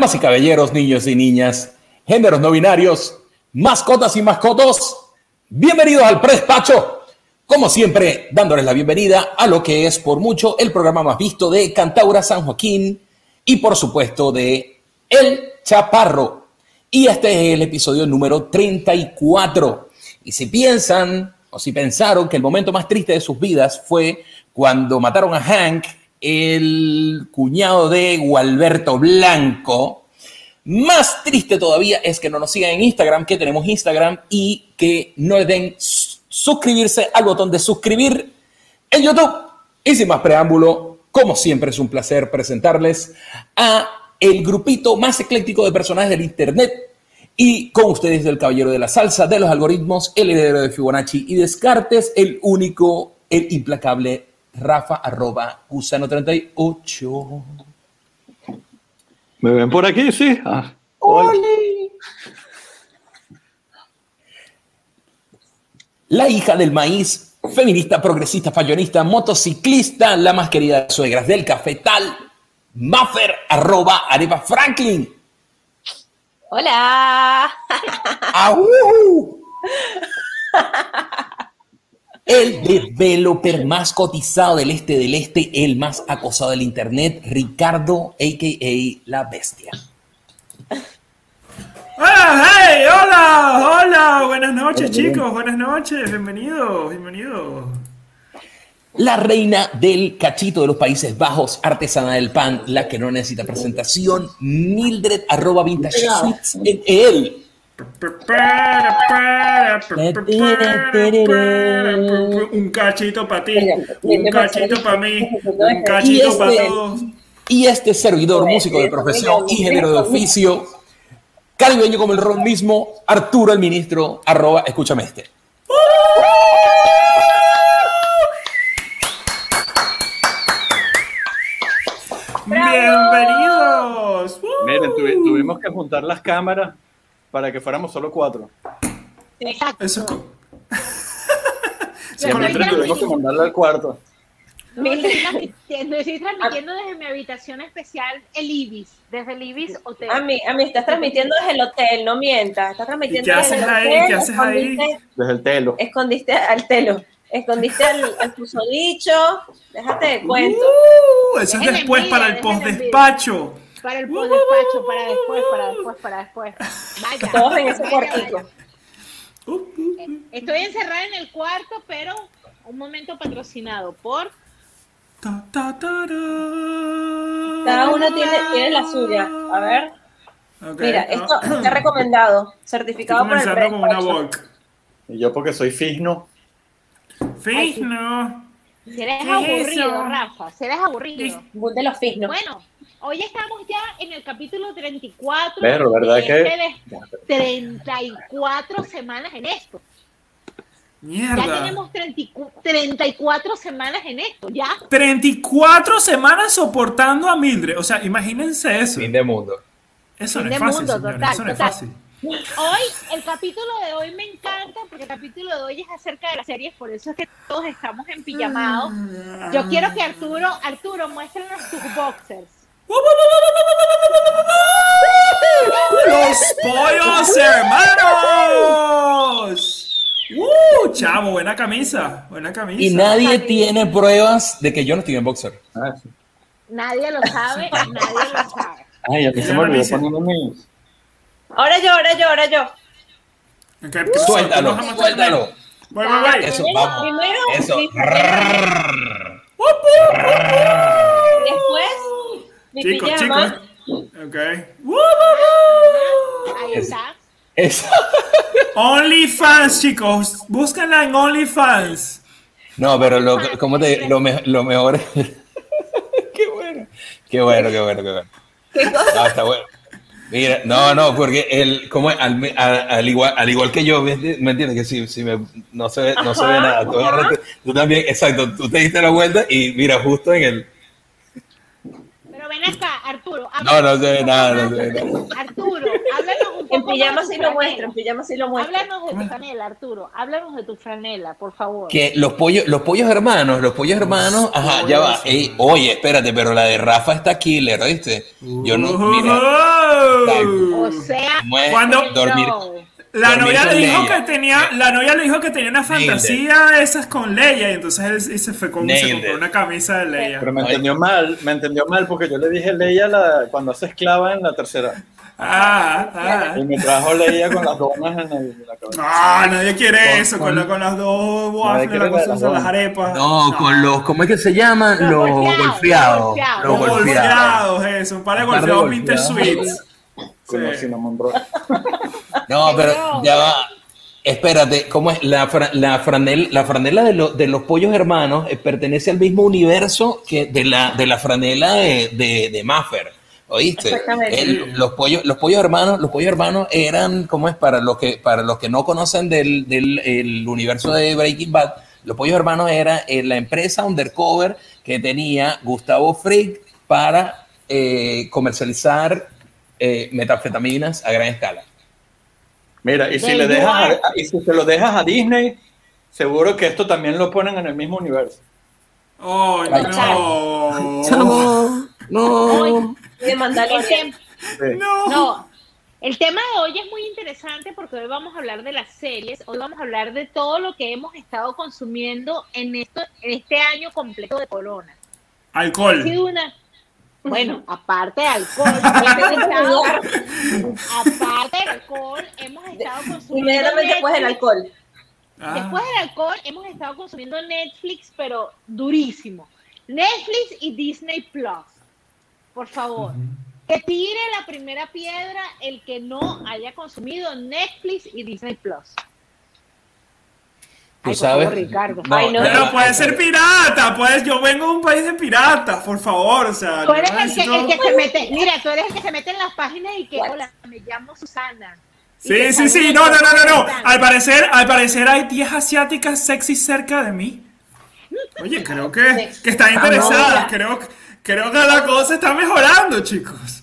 Damas y caballeros, niños y niñas, géneros no binarios, mascotas y mascotos, bienvenidos al Prespacho. Como siempre, dándoles la bienvenida a lo que es por mucho el programa más visto de Cantaura San Joaquín y por supuesto de El Chaparro. Y este es el episodio número 34. Y si piensan o si pensaron que el momento más triste de sus vidas fue cuando mataron a Hank el cuñado de Gualberto Blanco. Más triste todavía es que no nos sigan en Instagram, que tenemos Instagram, y que no den suscribirse al botón de suscribir en YouTube. Y sin más preámbulo, como siempre es un placer presentarles a el grupito más ecléctico de personajes del Internet. Y con ustedes el caballero de la salsa, de los algoritmos, el heredero de Fibonacci y Descartes, el único, el implacable rafa arroba gusano38. ¿Me ven por aquí? Sí. Ah, La hija del maíz, feminista, progresista, fallonista, motociclista, la más querida de suegras del cafetal, Maffer arroba Areva Franklin. Hola. El developer más cotizado del este del este, el más acosado del internet, Ricardo, a.k.a. La Bestia. ¡Hola! ¡Hey! ¡Hola! ¡Hola! Buenas noches, chicos. Buenas noches. Bienvenidos. Bienvenidos. La reina del cachito de los Países Bajos, artesana del pan, la que no necesita presentación, Mildred arroba vintage sweets en él. Un cachito para ti, un cachito para mí, un cachito para este, todos. y este servidor, músico de profesión y género de oficio, caribeño como el ron mismo, Arturo el ministro, arroba, escúchame este. Bienvenidos. Miren, tuvi- tuvimos que juntar las cámaras para que fuéramos solo cuatro. Exacto. Eso es co- Y a Mildred tuvimos que mandarla al cuarto. Transmitiendo- estoy transmitiendo desde mi habitación especial, el Ibis, desde el Ibis Hotel. A mí, a mí estás transmitiendo desde el hotel, no mientas. Estás transmitiendo ¿Y qué desde haces el ahí? hotel. ¿Qué haces ahí? escondiste- Desde el telo. Escondiste al telo. Escondiste al, al susodicho. Déjate de cuento. Uh, eso es después envidia, para el post-despacho. Para el despacho, para después, para después, para después. Vaya. Todos en ese. Uh, uh, Estoy encerrada en el cuarto, pero un momento patrocinado por ta, ta, ta, ra. Cada uno tiene, tiene la suya. A ver. Ok, Mira, ah. esto está recomendado. Estoy Certificado por el con una. Volk. Y yo porque soy eres ¿Qué es aburrido? Rafa, si eres aburrido. Bull de los fisnos. Bueno, hoy estamos ya en el capítulo 34 Pero, ¿verdad de que- este de 34 semanas en esto. Ya Mierda. tenemos 34 34 semanas en esto, ya. 34 semanas soportando a Mildred. O sea, imagínense eso. Fin de mundo. Eso Fin no es de fácil, mundo, señores, total, Eso no es total. fácil. Hoy, el capítulo de hoy me encanta porque el capítulo de hoy es acerca de las series, por eso es que todos estamos en pijamados. Yo quiero que Arturo, Arturo, muéstranos tus boxers. ¡Los pollos hermanos! ¡Uh! Chavo, buena camisa, buena camisa. Y nadie tiene pruebas de que yo no estoy en boxer. Ah, sí. Nadie lo sabe, nadie lo sabe. Ay, a mí se me olvidó mis. Ahora yo, ahora yo, ahora yo. Ok, pues, Suéltalo, suéltalo. Voy, voy, voy. Eso, Primero- vamos. Primero, Eso. después Chicos, pijama. chicos. Ok. Ahí está. OnlyFans, chicos. Búscanla en OnlyFans. No, pero lo, ¿cómo te, lo, me- lo mejor es... qué bueno. Qué bueno, qué bueno, qué bueno. No, está bueno. Mira, no, no, porque el, como al, al, al igual, al igual que yo, ¿me enti- me entiendes? Que si, si me, no, se ve, no se ve nada. Tú también, exacto, tú te diste la vuelta y mira, justo en el... Pero ven acá, Arturo. No, no se ve nada, no se ve nada. Arturo, háblanos un poco En pijama sí lo muestro, en pijama sí lo muestro. Háblanos de tu franela, Arturo. Háblanos de tu franela, por favor. Que los pollos, los pollos hermanos, los pollos hermanos, ajá, ya va. Ey, oye, espérate, pero la de Rafa está killer, ¿oíste? Yo no, mira. O sea. Cuando- dormir. La novia le dijo Leia. que tenía, la novia le dijo que tenía una fantasía de esas con Leia y entonces él y se fue con se compró una camisa de Leia. Pero me entendió mal, me entendió mal porque yo le dije Leia la, cuando hace esclava en la tercera. Ah, ah. Y me trajo Leia con las donas en, el- en la cabeza. No, nadie quiere Con- eso, con, con- la- con las dos waffles, la- las arepas. No, con los, ¿cómo es que se llaman? Los Los golfeados, los golfeados. Eso, un par de golfeados Vintage golfeados. Sweets. Con los Sí. cinnamon rolls. No, pero ya va. Espérate, ¿cómo es? La, fra- la, franel- la franela de, lo- de los pollos hermanos eh, pertenece al mismo universo que de la, de la franela de, de, de Maffer. ¿Oíste? Exactamente. El- los, pollos, los pollos hermanos, los pollos hermanos eran, ¿cómo es? Para los que, para los que no conocen del, del el universo de Breaking Bad, los pollos hermanos era eh, la empresa undercover que tenía Gustavo Frick para eh, comercializar eh, metanfetaminas a gran escala. Mira, y si, le dejas a- y si se lo dejas a Disney, seguro que esto también lo ponen en el mismo universo. Oh, Ay, no. No. De Mandalorian. Sí. No. no. El tema de hoy es muy interesante porque hoy vamos a hablar de las series, hoy vamos a hablar de todo lo que hemos estado consumiendo en, esto, en este año completo de corona. Ha Alcohol. sido una... Bueno, aparte de alcohol, hemos estado- aparte de alcohol, hemos estado consumiendo Inmediatamente después del Netflix. alcohol. Ah. Después del alcohol hemos estado consumiendo Netflix, pero durísimo. Netflix y Disney Plus. Por favor, que tire la primera piedra el que no haya consumido Netflix y Disney Plus. Tú Ay, sabes. favor, Ricardo. Ay, no. Pero puede ser pirata, pues yo vengo de un país de piratas, por favor, o sea. Tú eres no el que, necesito- el que se mete, mira, tú eres el que se mete en las páginas y que, hola, me llamo Susana. Sí, sí, sí, no, no, no, no, no. Al parecer, al parecer hay 10 asiáticas sexy cerca de mí. Oye, creo que, que están interesadas, creo, creo que la cosa está mejorando, chicos.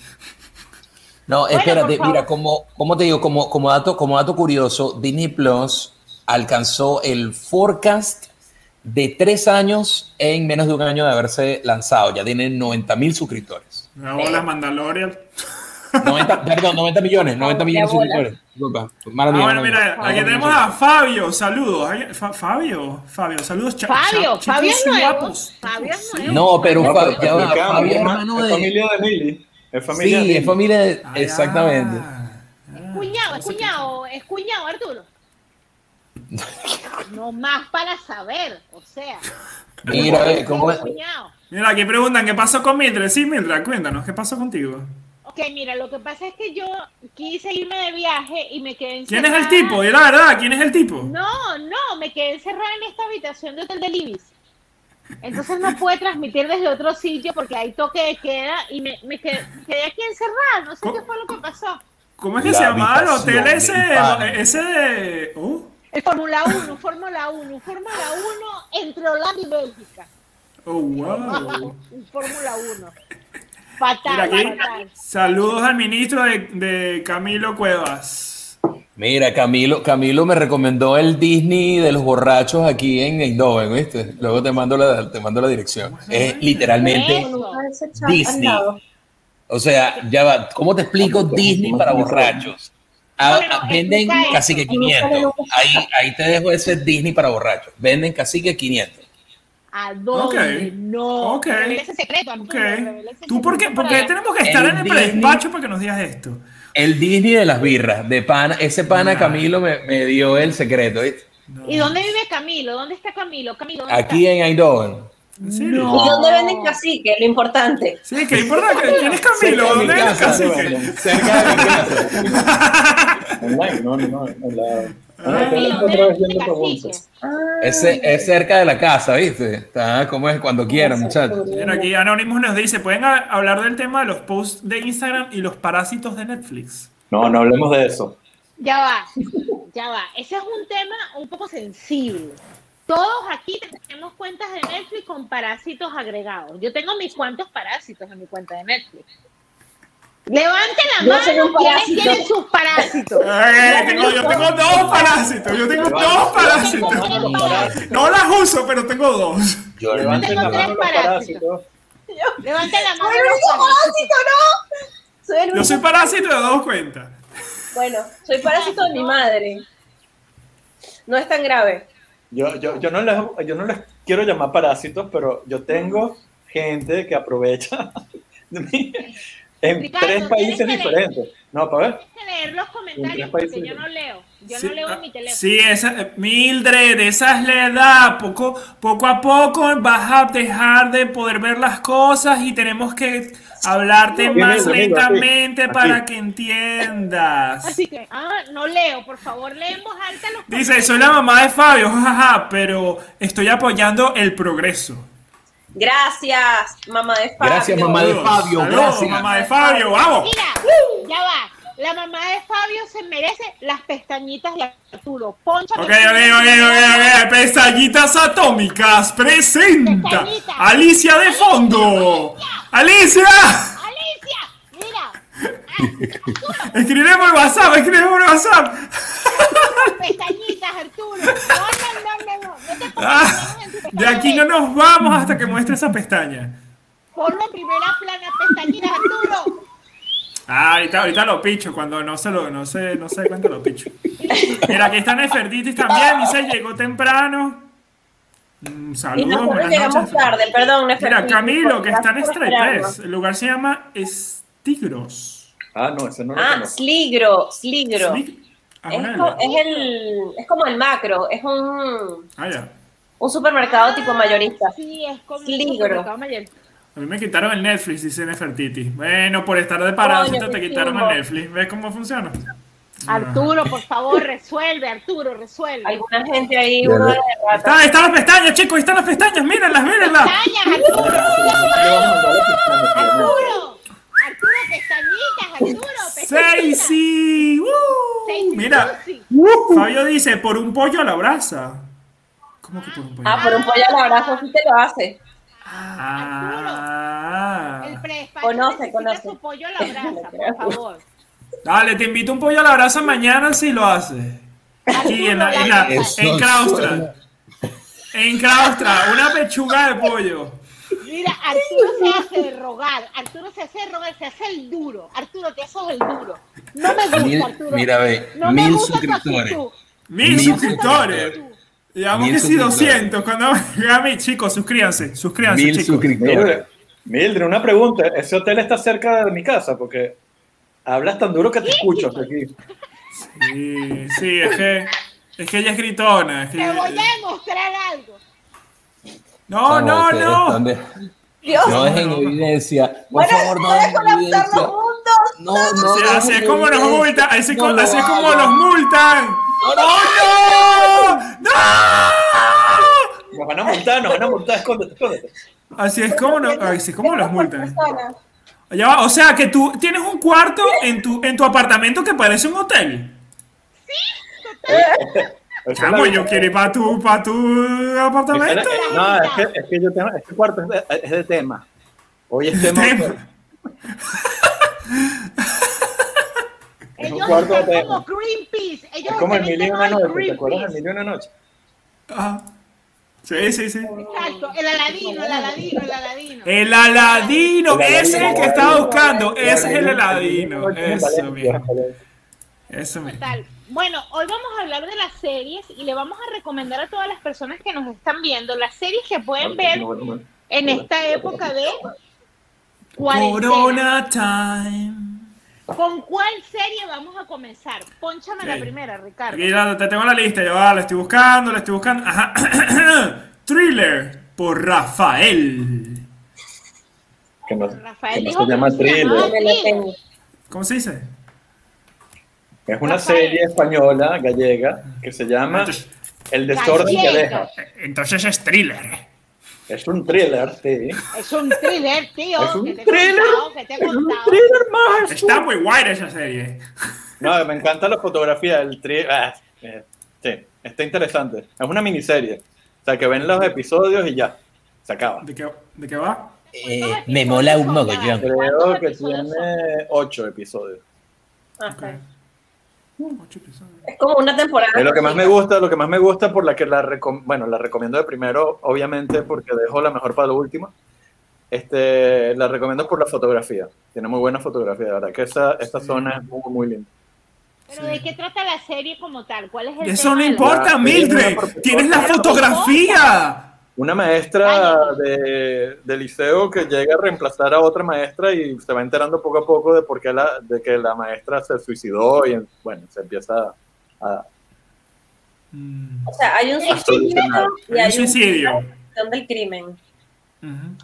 No, espérate, mira, como, como te digo, como, como, dato, como dato curioso, Disney Plus alcanzó el forecast de tres años en menos de un año de haberse lanzado. Ya tienen 90 mil suscriptores. Las Mandalorian. 90, perdón, 90 millones, 90 millones de suscriptores. Disculpa, mala Ah, mía, bueno, mala mira, mía. aquí tenemos a Fabio, saludos. Fa- Fabio, Fabio, saludos. cha- Fabio, cha- Fabio es nuevo. Fabio es nuevo. No, pero No, Fa- pero ya va, explicamos, Fabio es es ma- hermano es de... familia de Milly. Es familia de Sí, es familia de... Ah, Exactamente. ya. Cuñado, es cuñado, es cuñado, Arturo. No más para saber, o sea. Mira, ve, ¿cómo es? Mira, aquí preguntan, ¿qué pasó con Mildred? Sí, Mildred, cuéntanos, ¿qué pasó contigo? Ok, mira, lo que pasa es que yo quise irme de viaje y me quedé ¿Quién encerrada. es el tipo? La verdad, ¿quién es el tipo? No, no, me quedé encerrada en esta habitación de Hotel de Libis. Entonces no pude transmitir desde otro sitio porque hay toque de queda y me, me quedé, quedé aquí encerrada. No sé ¿Cómo? qué fue lo que pasó. ¿Cómo es que La se llamaba el hotel ese? Ese de... Uh, El Fórmula 1, Fórmula 1, Fórmula 1 entre Holanda y Bélgica. oh, wow. Un Fórmula 1. Fatal, Mira aquí, fatal. saludos al ministro de, de Camilo Cuevas. Mira, Camilo, Camilo me recomendó el Disney de los borrachos aquí en Eindhoven, ¿viste? Luego te mando la, te mando la dirección. Es literalmente Disney. O sea, ya va, ¿cómo te explico Disney para borrachos? Ah, Bueno, ah, venden explica casi que eso. 500. Ahí, ahí te dejo ese Disney para borrachos. Venden casi que 500. ¿A dónde? Ok. No. Ok. Ese secreto, Ok. Arturo, revela ese ¿Tú por qué, secreto por para qué allá. tenemos que estar El en el Disney. despacho para que nos digas esto? El Disney de las birras, de pana, ese pana. Camilo me, me dio el secreto, ¿viste? ¿Y dónde vive Camilo? ¿Dónde está Camilo? Camilo, ¿dónde Aquí en Eindhoven. ¿En serio? No. ¿Y dónde venden cacique? Lo importante. Sí, que importa quién es Camilo, Cerca de mi ¿dónde Cacique? Cerca de mi casa. Online, no, no, no. en la-? Ah, te lo Camilo, encontré ¿dónde viendo está preguntas. Ese es cerca de la casa, ¿viste? Está como es cuando quieran, muchachos. Mira, aquí Anonymous nos dice, ¿pueden hablar del tema de los posts de Instagram y los parásitos de Netflix? No, no hablemos de eso. Ya va, ya va. Ese es un tema un poco sensible. Todos aquí tenemos cuentas de Netflix con parásitos agregados. Yo tengo mis cuantos parásitos en mi cuenta de Netflix. Levante la Yo mano parásito. tienen sus parásitos. Eh, tengo- yo tengo dos parásitos, yo tengo dos parásitos. No las uso, pero tengo dos. Yo, Levanten tengo la tres mano los parásitos. parásitos. Levante la mano. ¡Soy parásito, no! Soy el Yo soy parásito de dos cuentas. Bueno, soy parásito de mi madre. No es tan grave. Yo, yo, yo, no les, yo no les quiero llamar parásitos, pero yo tengo gente que aprovecha de mí en Ricardo, tres países leer. diferentes. No, para ver. Tienes que leer los comentarios porque yo no leo. Yo Sí, no leo ah, en mi teléfono. Sí, esa, eh, Mildred, esa es la edad. Poco, poco a poco vas a dejar de poder ver las cosas y tenemos que hablarte más aquí, lentamente aquí. para que entiendas. Así que, ah, no leo, por favor, lee en voz alta los Dice, soy la mamá de Fabio, jajaja, pero estoy apoyando el progreso. Gracias, mamá de Fabio. Gracias, mamá de Fabio, saludos, gracias. mamá de Fabio, vamos. Mira, ya va. La mamá de Fabio se merece las pestañitas de Arturo. Poncha Ok, ok, ok, ok, ok. Pestañitas atómicas presenta. Alicia de fondo. Alicia, Alicia, mira, escribe por WhatsApp, escribe por WhatsApp. pestañitas, Arturo. No, no, no, no, te Ah, de aquí no nos vamos hasta que muestre esa pestaña. Ponlo en primera plana, pestañitas, Arturo. Ah, ahorita, ahorita lo picho, cuando no se lo, no se, no se dé cuenta lo picho. Mira, aquí está Nefertitis también, dice, llegó temprano. Mm, Y saludos, nosotros buenas llegamos noches. tarde, perdón. Mira, Camilo, que está en esperarnos. 3. El lugar se llama Estigros. Ah, no, ese no lo Ah, conozco. Sligro, Sligro. Slig- Ah, Es, co- es el, es como el macro, es un, Ah, ya. un supermercado tipo mayorista. Sí, es como Sligro. un supermercado mayor. A mí me quitaron el Netflix, dice Nefertiti. Bueno, por estar de parásito Coño, te quitaron el Netflix. ¿Ves cómo funciona? Arturo, por favor, resuelve, Arturo, resuelve. Alguna gente ahí, Ya, de. Está, están las pestañas, chicos, están las pestañas, mírenlas, mírenlas. Pestañas, Arturo. Arturo, Arturo, pestañitas, Arturo, pestañitas. Seisy. ¡Uh! Mira, Lucy. Fabio dice, por un pollo a la brasa. ¿Cómo que por un pollo? Ah, por un pollo al abrazo sí te lo hace. Ah. El predespacho Conoce, conoce. su pollo a la brasa, por favor. Dale, te invito un pollo a la brasa mañana si lo haces. Aquí en, la, en, la- en Claustra. suena. En Claustra, una pechuga de pollo. Mira, Arturo se hace de rogar, Arturo se hace de rogar, se hace el duro. Arturo, te haces el duro. No me gusta, Mil- Arturo. mira, ve, no me mil suscriptores. Mil, suscriptores. Digamos que sí, suscriptores. 200. Cuando a mí, chicos, suscríbanse. Suscríbanse, Mil chicos. suscriptores. Mildred, Mildred, una pregunta. ¿Ese hotel está cerca de mi casa? Porque hablas tan duro que te escucho hasta aquí. Sí, sí, es que, es que ella es gritona. es que- Te voy a demostrar algo. No, no, no. de- Dios. No dejen evidencia. Por Bueno, favor, no dejen evidencia. No, no. Sí, así es como nos multan. Así, No es como los multan. No, ¡No, no! ¡No! Nos van a multar, nos van a multar. Escóndete, escóndete. Así es como, no- así es como los multan. Va, o sea que tú tienes un cuarto en tu, en tu apartamento que parece un hotel. Esa es Chamo, yo quiero ir para tu, pa tu apartamento. No, es que, es que yo tengo, este cuarto es de, es de tema. Hoy es tema. Tema. Ellos cuarto son hotel. como Greenpeace. Ellos Es como el mil y una noche. ¿Te acuerdas del mil y una noche? Ajá. Sí, sí, sí. Exacto, el aladino, el aladino, el aladino. El Aladino, El ese es el que estaba buscando. Ese es el Aladino. Eso mismo. Eso mismo. Total. Bueno, hoy vamos a hablar de las series y le vamos a recomendar a todas las personas que nos están viendo las series que pueden ver en esta época de cuarentena. Corona time. ¿Con cuál serie vamos a comenzar? Pónchame la primera, Ricardo. Ya te tengo la lista, ya va, la estoy buscando, la estoy buscando. Ajá. Thriller por Rafael. Que no, Rafael que no dijo se llama thriller. ¿Cómo se dice? Es una Rafael. serie española, gallega, que se llama Entonces, El desorden que Gallega. deja. entonces es thriller. Es un thriller, sí. Es un thriller, tío. Es un que te thriller. contado, que te Es un thriller más. Está muy guay esa serie. No, me encanta la fotografía del thriller. Ah, eh, sí, está interesante. Es una miniserie. O sea, que ven los episodios y ya. Se acaba. ¿De qué, de qué va? Eh, me mola un mogollón. Creo ¿Cuántos que tiene ocho episodios. Ajá. Es como una temporada. Es lo que más me gusta, lo que más me gusta por la que la recom- bueno, la recomiendo de primero, obviamente, porque dejo la mejor para lo último. Este, la recomiendo por la fotografía. Tiene muy buena fotografía, de verdad que esa, esta zona es muy, muy linda. Pero ¿de qué trata la serie como tal? ¿Cuál es el Eso tema no de la- importa, La- Mildred. Tienes la fotografía. Una maestra de, de liceo que llega a reemplazar a otra maestra y se va enterando poco a poco de por qué la, de que la maestra se suicidó y bueno, se empieza a, Mm, O sea, hay un suicidio y Hay un suicidio. una solución del crimen.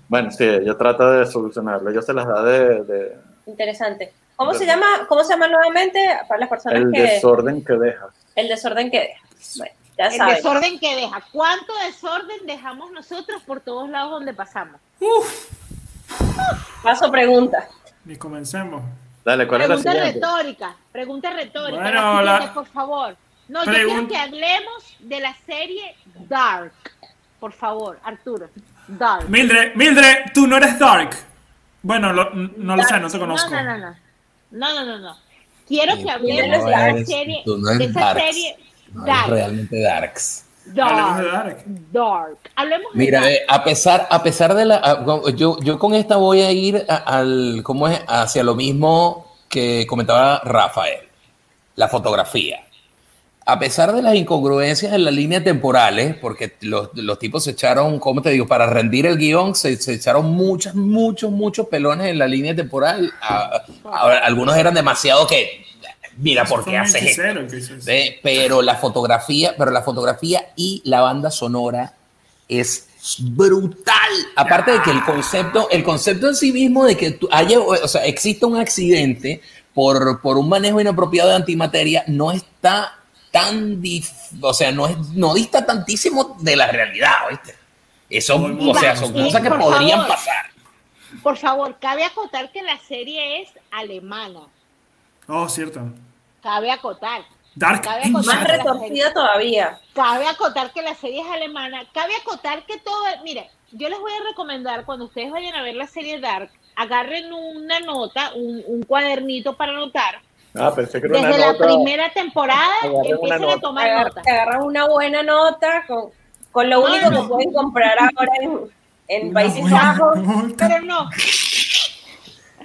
Bueno, sí, ella trata de solucionarlo, ella se las da de, de- Interesante. ¿Cómo se llama? ¿Cómo se llama nuevamente para las personas el que desorden que dejas. el desorden que deja? Bueno, ya El saben. desorden que deja. ¿Cuánto desorden dejamos nosotros por todos lados donde pasamos? Uf. Paso pregunta. Ni comencemos. Dale, ¿cuál es la Pregunta siguiente? retórica. Pregunta retórica. Bueno, la siguiente, la- por favor. No, yo Pregun- quiero que hablemos de la serie Dark. Por favor, Arturo. Dark. Mildred, Mildred, tú no eres Dark. Bueno, lo- no lo sé, no te conozco. No, no, no, no. No, no, no, no. Quiero que hablemos de la serie, de esa serie Dark. realmente darks. Hablemos de Dark. Dark. Hablemos de Mira, Dark. eh, a pesar, a pesar de la, a- yo, yo con esta voy a ir a- al, ¿cómo es? Hacia lo mismo que comentaba Rafael, la fotografía. A pesar de las incongruencias en las líneas temporales, porque los, los tipos se echaron, ¿cómo te digo? Para rendir el guion, se, se echaron muchos, muchos, muchos pelones en la línea temporal. A- a- algunos eran demasiado que, mira, ¿por qué haces esto? pero la fotografía, pero la fotografía y la banda sonora es brutal. Aparte de que el concepto, el concepto en sí mismo de que tú haya, o sea, exista un accidente por, por un manejo inapropiado de antimateria, no está tan, dif- o sea, no es, no dista tantísimo de la realidad, ¿viste? Eso, o sea, son cosas que podrían favor, pasar. Por favor, cabe acotar que la serie es alemana. Oh, cierto. Cabe acotar. Dark Cabe acotar Más que la serie- retorcida todavía. Cabe acotar que la serie es alemana. Cabe acotar que todo. Mire, yo les voy a recomendar cuando ustedes vayan a ver la serie Dark, agarren una nota, un, un cuadernito para anotar. Ah, pensé que era Desde una la nota. primera temporada empiecen a tomar Agar- nota. agarran una buena nota con, con lo único no. que pueden comprar ahora en, en Países Bajos. Pero no.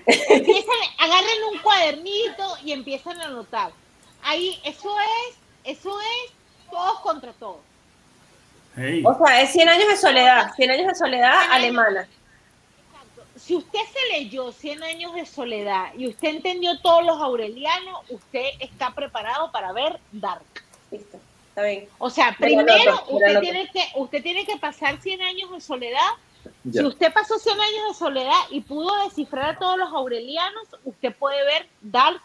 Empiezan, agarren un cuadernito y empiezan a anotar. Ahí, eso es, eso es todos contra todos. Hey. O sea, es 100 años de soledad. 100 años de soledad años. alemana. Si usted se leyó 100 años de soledad y usted entendió todos los aurelianos, usted está preparado para ver Dark. Listo. Está bien. O sea, primero usted tiene que usted tiene que pasar 100 años de soledad. Ya. Si usted pasó 100 años de soledad y pudo descifrar a todos los aurelianos, usted puede ver Dark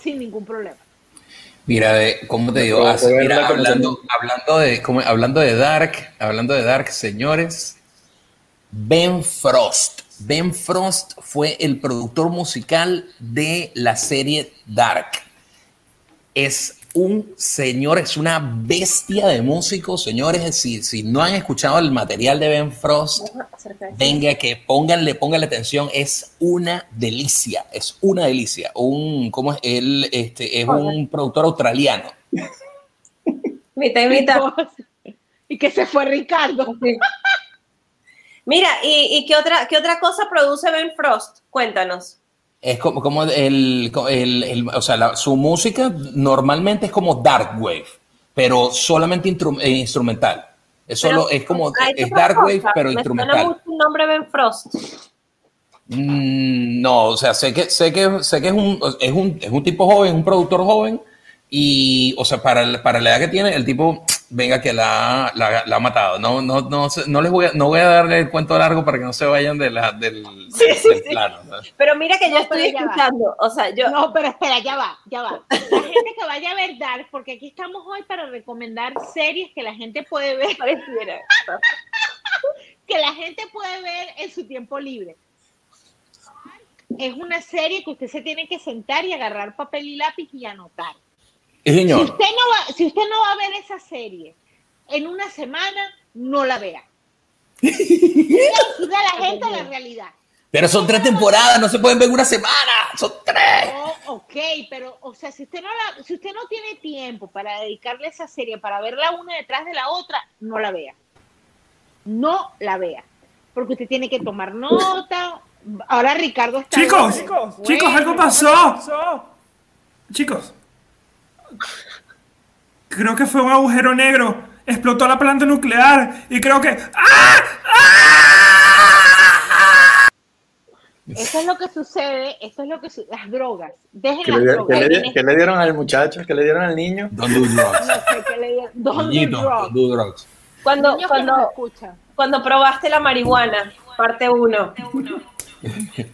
sin ningún problema. Mira, ¿cómo te digo? Así, mira, hablando, hablando, de, como- hablando de Dark, hablando de Dark, señores, Ben Frost. Ben Frost fue el productor musical de la serie Dark. Es un señor, es una bestia de músico, señores. Si, si no han escuchado el material de Ben Frost, venga que pónganle, pónganle atención. Es una delicia, es una delicia. Un, ¿cómo es? Él este, es un productor australiano. Mitad y mitad. Y que se fue Ricardo. Mira, ¿y, y qué, otra, qué otra cosa produce Ben Frost? Cuéntanos. Es como, como el, el, el- o sea, la- su música normalmente es como dark wave, pero solamente eh, instrumental. Es solo, Pero, es como, es dark wave, pero me suena instrumental. mucho el nombre Ben Frost. Mm, no, o sea, sé que, sé que, sé que es un, es un, es un tipo joven, un productor joven, y, o sea, para, para la edad que tiene, el tipo, venga, que la, la, la ha matado. No, no, no, no les voy a, no voy a darle el cuento largo para que no se vayan de la, del, Sí, sí, del sí. plano. ¿no? Pero mira que yo No, estoy ya va. escuchando, o sea, yo... No, pero espera, ya va, ya va. La gente que vaya a ver Dark, porque aquí estamos hoy para recomendar series que la gente puede ver, que la gente puede ver en su tiempo libre. Es una serie que usted se tiene que sentar y agarrar papel y lápiz y anotar. Sí, Si señor. usted no va, si usted no va a ver esa serie en una semana, no la vea. Diga a la gente la realidad. Pero son tres temporadas, no se pueden ver en una semana, son tres. Oh, ok, pero, o sea, si usted no la, si usted no tiene tiempo para dedicarle a esa serie, para verla una detrás de la otra, no la vea. No la vea. Porque usted tiene que tomar nota. Ahora Ricardo está. Chicos, Bueno, chicos, algo pasó. Chicos. Creo que fue un agujero negro. Explotó la planta nuclear. Y creo que. ¡Ah! ¡Ah! Eso es lo que sucede, eso es lo que su- las drogas. Dejen ¿Qué las le, drogas. qué le- qué le dieron al muchacho? ¿Qué le dieron al niño? Don't do drugs. no sé qué le dieron. Don't do drugs. don't do drugs. Cuando, cuando, cuando probaste la marihuana, parte 1.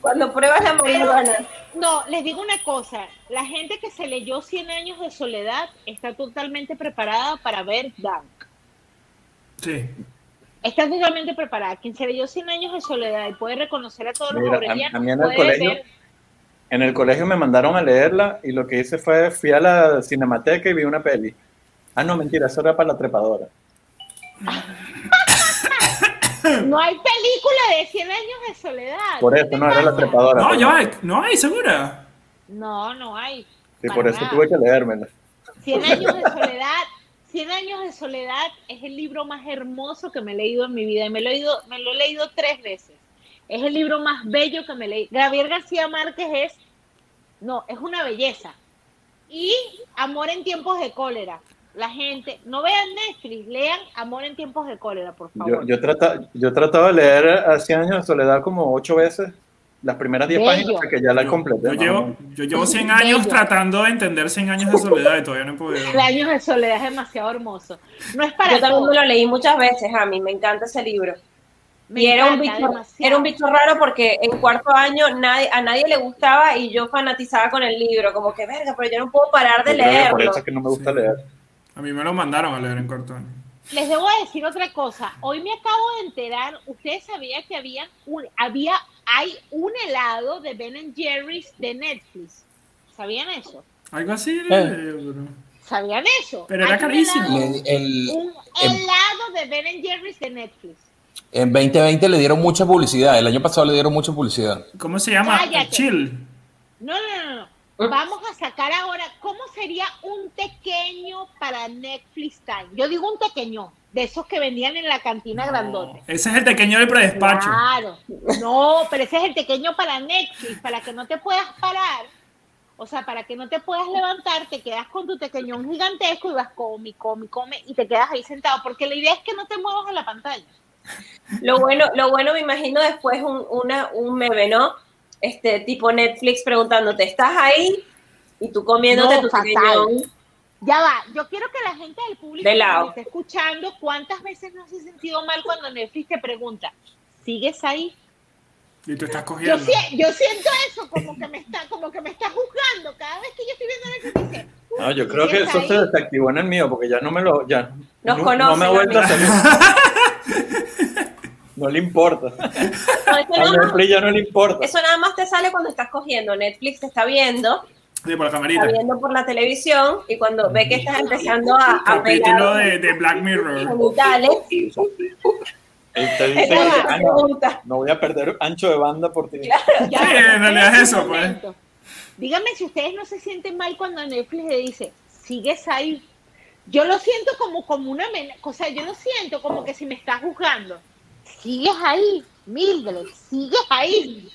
Cuando pruebas la marihuana. No, les digo una cosa, la gente que se leyó 100 años de soledad está totalmente preparada para ver Dark. Sí. Está totalmente preparada. Quien se leyó 100 años de soledad y puede reconocer a todos los Mira, a- aurelianos, a mí en el colegio- ver- En el colegio me mandaron a leerla y lo que hice fue, fui a la cinemateca y vi una peli. Ah, no, mentira, eso era para la trepadora. No hay película de 100 años de soledad. Por ¿Qué eso no era la trepadora. No, ya hay. No hay, segura. No, no hay. Sí, por eso nada. tuve que leérmela. 100 años de soledad. 100 años de soledad es el libro más hermoso que me he leído en mi vida y me lo he leído, me lo he leído tres veces. Es el libro más bello que me leí. Gabriel García Márquez es, no, es una belleza. Y Amor en tiempos de cólera. La gente, no vean Netflix, lean Amor en tiempos de cólera, por Yo, favor. yo, trata, yo he tratado de leer 100 años de soledad como ocho veces. Las primeras 10 Bello. páginas hasta que ya la completé. Yo más o llevo, yo llevo 100 años Bello. tratando de entender 100 años de soledad y todavía no he podido. 100 años de soledad es demasiado hermoso. No es para Yo también me lo leí muchas veces, a mí me encanta ese libro. Me y era un, bicho, demasiado. era un bicho raro porque en cuarto año nadie, a nadie le gustaba y yo fanatizaba con el libro, como que verga, pero yo no puedo parar de Yo que por leerlo. eso es que no me gusta Sí. leer. A mí me lo mandaron a leer en año. Les debo decir otra cosa. Hoy me acabo de enterar, ustedes sabían que había un, había, hay un helado de Ben Jerry's de Netflix. ¿Sabían eso? Algo así. Eh. pero- ¿Sabían eso? Pero era un carísimo. helado- Le- el- Un em- helado de Ben Jerry's de Netflix. en 2020 le dieron mucha publicidad. El año pasado le dieron mucha publicidad. ¿Cómo se llama? Chill. No, no, no, no. Vamos a sacar ahora, ¿cómo sería un pequeño para Netflix Time? Yo digo un pequeño, de esos que vendían en la cantina grandote. Ese es el pequeño del predespacho. Claro. No, pero ese es el pequeño para Netflix, para que no te puedas parar. O sea, para que no te puedas levantar, te quedas con tu pequeñón gigantesco y vas come, come, come y te quedas ahí sentado. Porque la idea es que no te muevas en la pantalla. Lo bueno, lo bueno me imagino después un, una, un meme, ¿no? Este tipo Netflix preguntándote, ¿estás ahí? Y tú comiéndote No, tu pequeñón. Ya va, yo quiero que la gente del público De que esté escuchando, ¿cuántas veces no se ha sentido mal cuando Netflix te pregunta, ¿sigues ahí? Y tú estás Yo, cogiendo. sie- yo siento eso, como que me está, como que me está juzgando. Cada vez que yo estoy viendo Netflix, dice, No, yo creo que ¿sigues eso ahí? se desactivó en el mío porque ya no me lo. Ya, Nos no, conocen, no me ha vuelto a salir. no le importa. No, eso, A nada más, Netflix ya no le importa. eso nada más te sale cuando estás cogiendo. Netflix te está viendo Sí, por la está camarita. viendo por la televisión y cuando ve que estás empezando a, a Capítulo de, de Black Mirror. dice, "Ah, no, voy a perder ancho de banda por ti. Ya, Sí, en realidad es eso, pues. Díganme si ustedes no se sienten mal cuando Netflix le dice, sigues ahí. Yo lo siento como, como una amenaza, o sea, yo lo siento como que si me estás juzgando. Sigues ahí, Mildred, sigues ahí.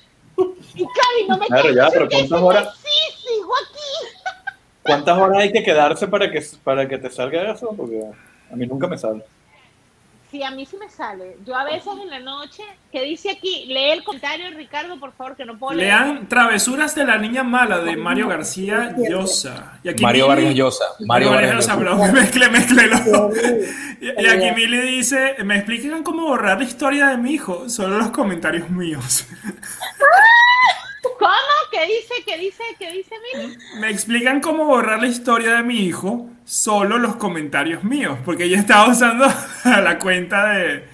Y Cari, no me Claro, ya, pero ¿cuántas horas? Sí, sigo aquí. ¿Cuántas horas hay que quedarse para que, para que te salga eso? Porque a mí nunca me sale. Sí, a mí sí me sale. Yo a veces en la noche, ¿qué dice aquí? Lee el comentario, Ricardo, por favor, que no puedo leer. Lean Travesuras de la Niña Mala de Mario García Llosa. Y aquí Mario Mili- Vargas Llosa. Mario Vargas Llosa, perdón, mezclé, mezclé los dos. Y, y aquí Mili dice, me explican cómo borrar la historia de mi hijo, solo los comentarios míos. ¿Qué dice? ¿Qué dice? ¿Qué dice, Mili? Me explican cómo borrar la historia de mi hijo, solo los comentarios míos, porque ella estaba usando la cuenta de,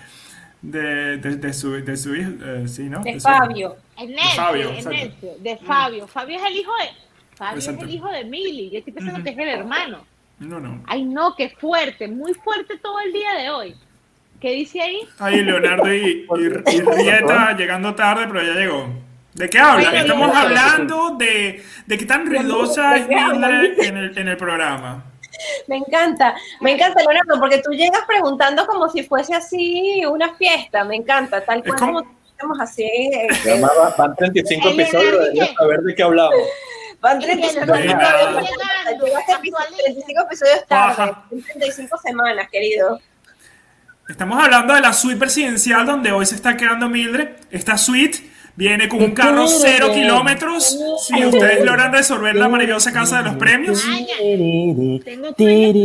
de, de, de su, de su hijo, eh, sí, ¿no? de su- Fabio. En Netflix, Fabio. Netflix, de Fabio. Fabio es el hijo de. Fabio Exacto. es el hijo de Mili. Yo estoy pensando que es el hermano. No, no. Ay, no, qué fuerte, muy fuerte todo el día de hoy. ¿Qué dice ahí? Ahí Leonardo y, y, y Rieta llegando tarde, pero ya llegó. ¿De qué hablan? Oye, Estamos hablando de, de qué tan ruidosa ¿De es? Mildred en el, en el programa. Me encanta, me encanta, Leonardo, porque tú llegas preguntando como si fuese así una fiesta, me encanta, tal cual como- como estamos así. eh, además va- van 35 El episodios, ¿qué? saber de qué hablamos. Van Y 35 el Leonardo episodios, llegando, llegaste a episodio- actualiza. 35 episodios tarde, Ajá. en 35 semanas, querido. Estamos hablando de la suite presidencial donde hoy se está quedando Mildred. Esta suite viene con un carro cero kilómetros. Si ustedes logran resolver la maravillosa casa de los premios. Tengo toallas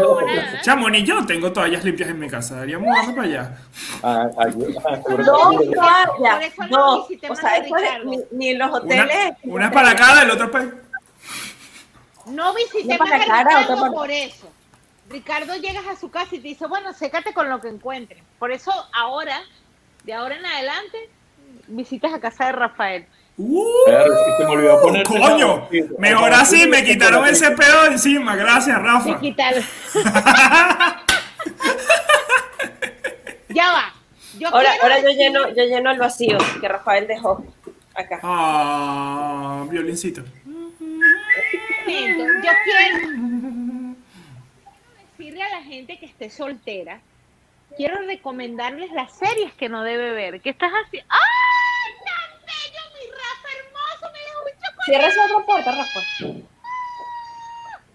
moradas. Chamo, ni yo tengo toallas limpias en mi casa. Deberíamos mudarme para allá. Ah, ah, Dos toallas, eso no O sea, es- Ricardo. ni, los Una, hoteles. una es para cada, el otro para... No Una para a Ricardo otra para- por eso. Ricardo llegas a su casa y te dice, bueno, sécate con lo que encuentres. Por eso ahora, de ahora en adelante, visitas a casa de Rafael. ¡Uh! Se me olvidó ponerte ¡Coño! Mejor así, me quitaron ese pedo encima. Gracias, Me Rafa. quitaron. ya va. Yo Ahora, ahora yo lleno, yo lleno el vacío que Rafael dejó acá. Ah, violincito. yo quiero decirle a la gente que esté soltera, quiero recomendarles las series que no debe ver. ¿Qué estás haciendo? ¡Ay, tan bello, mi Rafa hermoso! Me dejó un chocolate. Cierra esa otra puerta, Rafa.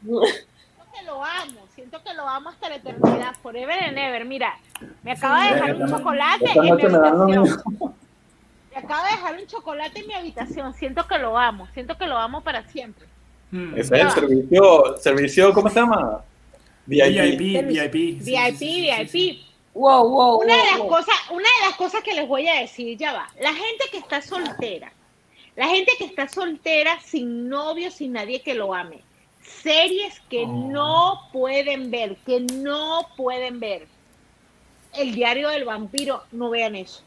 Siento que lo amo, siento que lo amo hasta la eternidad, forever and ever. Mira, me acaba de dejar un chocolate Esta en mi habitación. Me acaba de dejar un chocolate en mi habitación. Siento que lo amo, siento que lo amo para siempre. Mm. Ese es el servicio, servicio, ¿cómo se llama? VIP. VIP, VIP. VIP. Wow, wow, Una de las wow. cosas, una de las cosas que les voy a decir, ya va. La gente que está soltera, la gente que está soltera sin novio, sin nadie que lo ame. Series que Oh. no pueden ver, que no pueden ver. El diario del vampiro, no vean eso.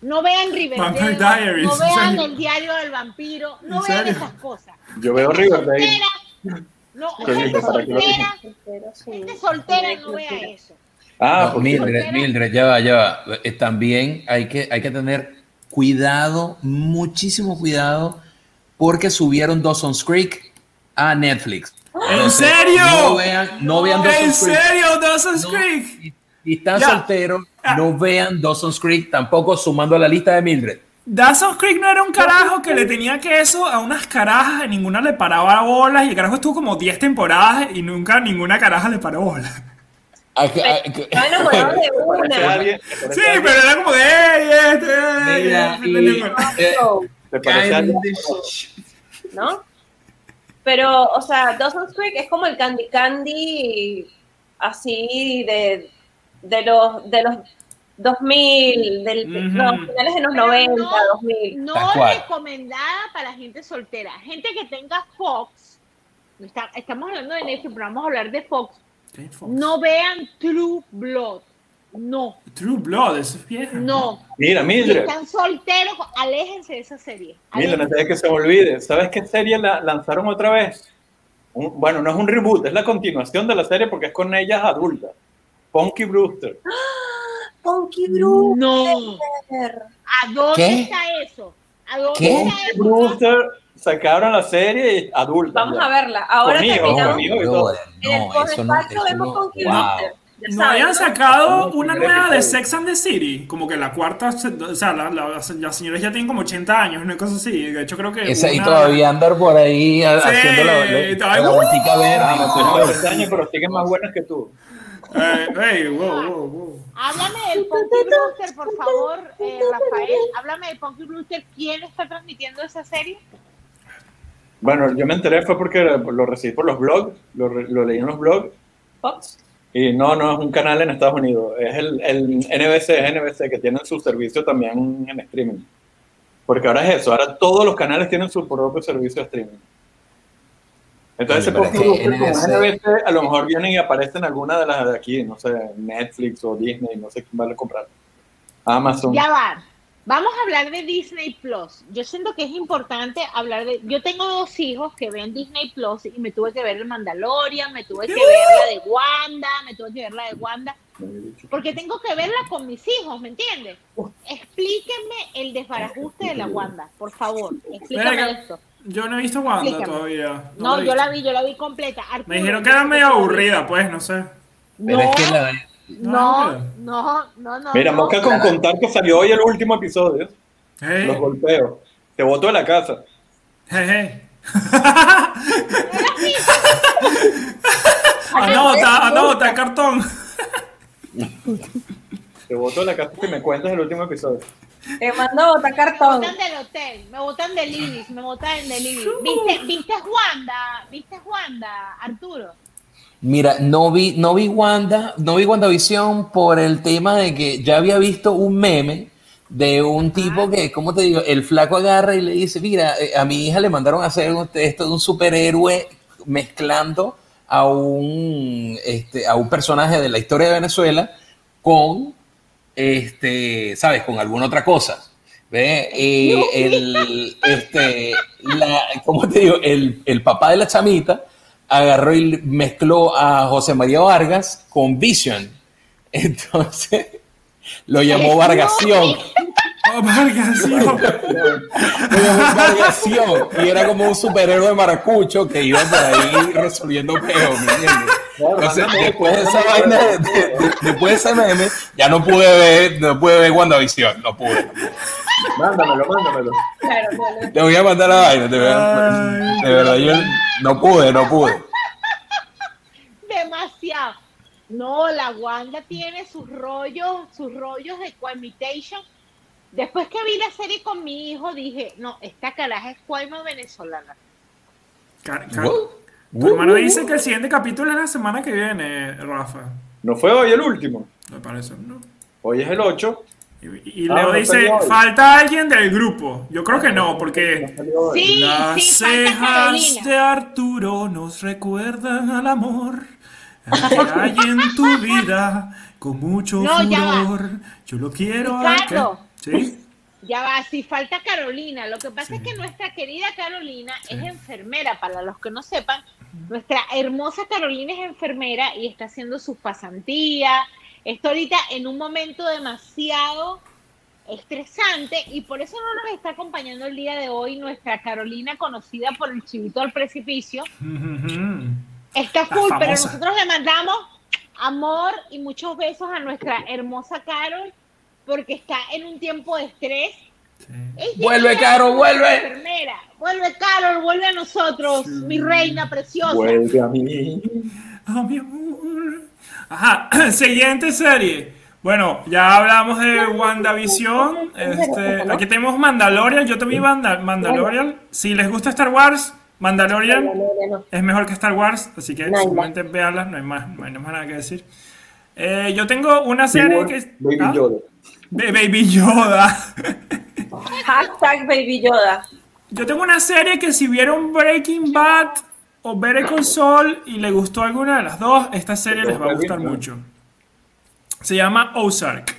No vean Riverdale, Diaries, no en vean el diario del vampiro, no ¿En vean serio? esas cosas. Yo veo Gente Riverdale. soltera, No, gente dime, ¿para qué lo soltera, gente soltera no vea eso. Ah, No, Mildred. Mildred, ya va, ya va. Eh, También hay que, hay que tener cuidado, muchísimo cuidado, porque subieron Dawson's Creek a Netflix. ¿En Entonces, serio? No vean, no vean ¿En Dawson's Creek. serio, Dawson's No, Creek? Si, si están solteros, Ah. no vean Dawson's Creek, tampoco sumando a la lista de Mildred. Dawson's Creek no era un carajo que le tenía queso a unas carajas y ninguna le paraba bolas y el carajo estuvo como 10 temporadas y nunca ninguna caraja le paró bolas. Enamorado de una. te parece Sí, pero era como de ¡Ey, este! ey, Mira, este, y- este". eh, te parece alguien- ¿no? Pero, o sea, Dawson's Creek es como el Candy Candy así de, de los de los 2000, del, no, finales de los Pero 90, no, 2000. No recomendada para gente soltera. Gente que tenga Fox. está- estamos hablando de Netflix, pero vamos a hablar de Fox. No vean True Blood. No, True Blood, eso es vieja. no. Mira, Si Mildred, están solteros, aléjense de esa serie. Mildred, Aléjense. antes de que se me olvide, ¿sabes qué serie la lanzaron otra vez? Un- bueno, no es un reboot, es la continuación de la serie porque es con ellas adultas. Punky Brewster. Punky Brewster. No. ¿A dónde ¿Qué? está eso? ¿A dónde ¿Qué? está Punky eso? Brewster sacaron la serie y adulta. Vamos ya. a verla. Ahora Conmigo, terminamos. y todo. En el No, eso no, vemos no. Wow. ¿No habían ¿no? sacado una nueva de. Sex and the City? Como que la cuarta, o sea, la- la- las señoras ya tienen como 80 años, una cosa así. De hecho, creo que. Esa ahí una- todavía andar por ahí Sí, haciendo la, la, la vueltica Ah, verde. no, 40 años, pero siguen más buenas que tú. Eh, hey, wow, wow, wow. Háblame del Punky Brewster, por favor, eh, Rafael. Háblame del Punky Brewster. ¿Quién está transmitiendo esa serie? Bueno, yo me enteré fue porque lo recibí por los blogs, lo, leí en los blogs. Y no, no es un canal en Estados Unidos, es el, el NBC, es NBC, que tienen su servicio también en streaming. Porque ahora es eso, ahora todos los canales tienen su propio servicio de streaming. Entonces, Oye, es NBC NBC, a lo mejor vienen y aparecen alguna de las de aquí, no sé, Netflix o Disney, no sé quién va a comprar. Amazon. Ya va. Vamos a hablar de Disney Plus. Yo siento que es importante hablar de. Yo tengo dos hijos que ven Disney Plus y me tuve que ver el Mandalorian, me tuve que ver la de Wanda, me tuve que ver la de Wanda, porque tengo que verla con mis hijos, ¿me entiendes? Explíquenme el desbarajuste de la Wanda, por favor. Explícame esto. Yo no he visto Wanda Explícame. todavía. No, yo la vi, yo la vi completa. Me dijeron que era medio aburrida, pues, no sé. Pero No, es que la, no, no, no, no. Mira, no. Mosca con contar que salió hoy el último episodio, Hey, los golpeos. Te botó de la casa. hey, hey. Anota, anota el cartón. Te botó de la casa que me cuentas el último episodio. Te mando a botar Me cartón. botan del hotel, me botan del Ibis, me botan del Ibis. ¿Viste, ¿Viste Wanda? ¿Viste Wanda, Arturo? Mira, no vi, no vi Wanda, no vi WandaVision por el tema de que ya había visto un meme de un tipo que, ¿cómo te digo? El flaco agarra y le dice, mira, eh, a mi hija le mandaron a hacer esto de un superhéroe mezclando a un, este, a un personaje de la historia de Venezuela con, este, ¿sabes? Con alguna otra cosa. ¿Ve? Y el, este, la, ¿cómo te digo? El, el papá de la chamita agarró y mezcló a José María Vargas con Vision. Entonces lo llamó Vargación. Lo llamó Vargación. Y era como un superhéroe de maracucho que iba por ahí resolviendo peos, ¿me entiendes? Entonces, después de esa vaina, de- de- de- después de ese meme, ya no pude ver, no pude ver WandaVision, no pude. Mándamelo, mándamelo. Claro. Te voy a mandar la vaina, de verdad, de verdad, yo no pude, no pude. Demasiado. No, la Wanda tiene sus rollos, sus rollos de coimitation. Después que vi la serie con mi hijo, dije, no, esta caraja es cuaima venezolana. Car- car- Tu hermano dice que el siguiente capítulo es la semana que viene, Rafa. No fue hoy el último. Me parece, ¿no? Hoy es el 8. Y, y Ah, Leo no dice, falta alguien del grupo. Yo creo que no, porque Sí, las sí, cejas de Arturo nos recuerdan al amor que hay en tu vida con mucho No, furor. Yo lo quiero a que... Ya va, si falta Carolina. Lo que pasa Sí. es que nuestra querida Carolina Sí. es enfermera, para los que no sepan. Nuestra hermosa Carolina es enfermera y está haciendo sus pasantías. Está ahorita en un momento demasiado estresante y por eso no nos está acompañando el día de hoy nuestra Carolina conocida por el chivito al precipicio. Está full, pero nosotros le mandamos amor y muchos besos a nuestra hermosa Carol porque está en un tiempo de estrés. Sí. Vuelve, Carol, vuelve. Enfermera. Vuelve, Carol, vuelve a nosotros, mi reina preciosa. Vuelve a mí. Oh, mi amor. Ajá, siguiente serie. Bueno, ya hablamos de WandaVision. Este, aquí tenemos Mandalorian. Yo te vi Manda- Mandalorian. Si les gusta Star Wars, Mandalorian es mejor que Star Wars. Así que Nada. simplemente veanlas. No hay más, no hay más nada que decir. Eh, yo tengo una serie que es. Baby ¿Ah? Yoda. Ba- Baby Yoda. Hashtag Baby Yoda. Yo tengo una serie que si vieron Breaking Bad o Better Call Saul y le gustó alguna de las dos, esta serie les va a gustar mucho. Se llama Ozark.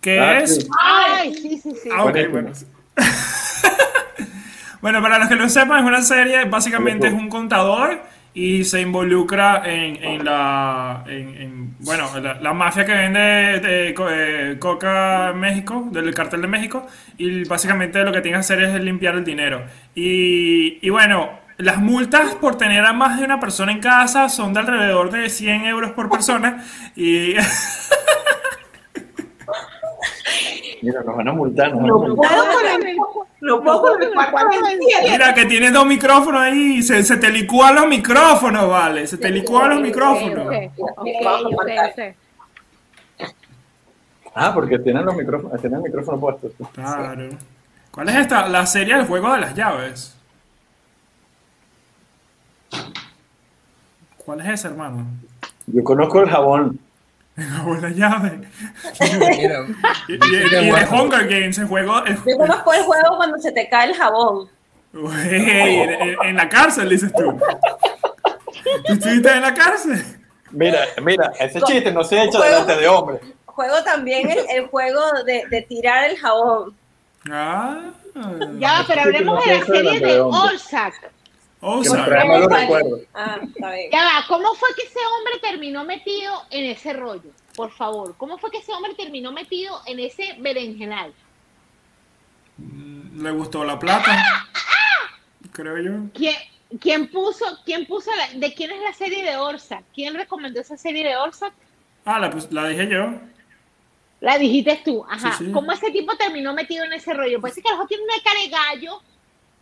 Que Ah, es. sí. Ay, sí, sí, sí. Ah, ok, Buenísimo. bueno. bueno, para los que no sepan, es una serie, básicamente es un contador y se involucra en, en la, en, en, bueno, la, la mafia que vende de, co- eh, coca México, del cartel de México, y básicamente lo que tiene que hacer es limpiar el dinero. Y, y bueno, las multas por tener a más de una persona en casa son de alrededor de 100 euros por persona y... Mira, nos van a multar, nos van a No multar. puedo con el. Mira que tienes dos micrófonos ahí, se, se te licúan los micrófonos, vale, se te licúan los micrófonos. Ah, porque tienen los micrófonos, tienen el micrófono puesto. Claro. ¿Cuál es esta? La serie del juego de las llaves. ¿Cuál es esa, hermano? Yo conozco el jabón. Las llaves. Mira, Y, y- y de Hunger Games, el juego. el- Yo conozco el juego cuando se te cae el jabón. En, la cárcel, dices tú. ¿Tú estuviste en la cárcel? Mira, mira, ese chiste no se ha hecho Juego- delante de hombres. Juego también el, el juego de, de tirar el jabón. Ah. Ya, pero hablemos de la serie de Que me malos recuerdos. Ah. Ya va, ¿cómo fue que ese hombre terminó metido en ese rollo? Por favor, ¿cómo fue que ese hombre terminó metido en ese berenjenal? Le gustó la plata. Creo yo. ¿Quién, quién puso, quién puso la, de quién es la serie de Orsak? ¿Quién recomendó esa serie de Orsak? Ah, la, dije yo. La dijiste tú, ajá. Sí, sí. ¿Cómo ese tipo terminó metido en ese rollo? Pues ese carajo tiene una cara de gallo.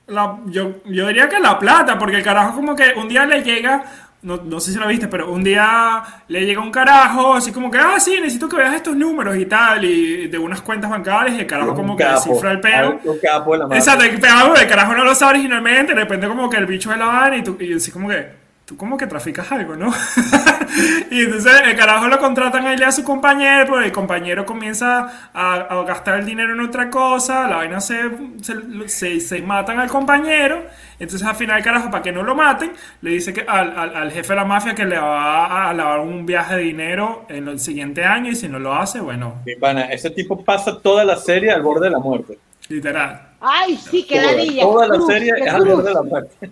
La- yo, yo diría que la plata, porque el carajo como que un día le llega, no, no sé si lo viste, pero un día le llega un carajo, así como que, ah, sí, necesito que veas estos números y tal, y de unas cuentas bancarias, y el carajo como que descifra el peo. La. Exacto, el, carajo, el carajo no lo sabe originalmente, de repente como que el bicho de la vaina y tú, y así como que, tú como que traficas algo, ¿no? y entonces el carajo lo contratan a él y a su compañero, pero el compañero comienza a, a gastar el dinero en otra cosa, la vaina se, se, se- se matan al compañero, entonces al final el carajo, para que no lo maten, le dice que al, al- al jefe de la mafia que le va a lavar un viaje de dinero en el siguiente año y si no lo hace, bueno, Mi pana, ese tipo pasa toda la serie al borde de la muerte. literal, Ay, sí, qué Toda, ladilla. toda qué la serie es al borde de la muerte.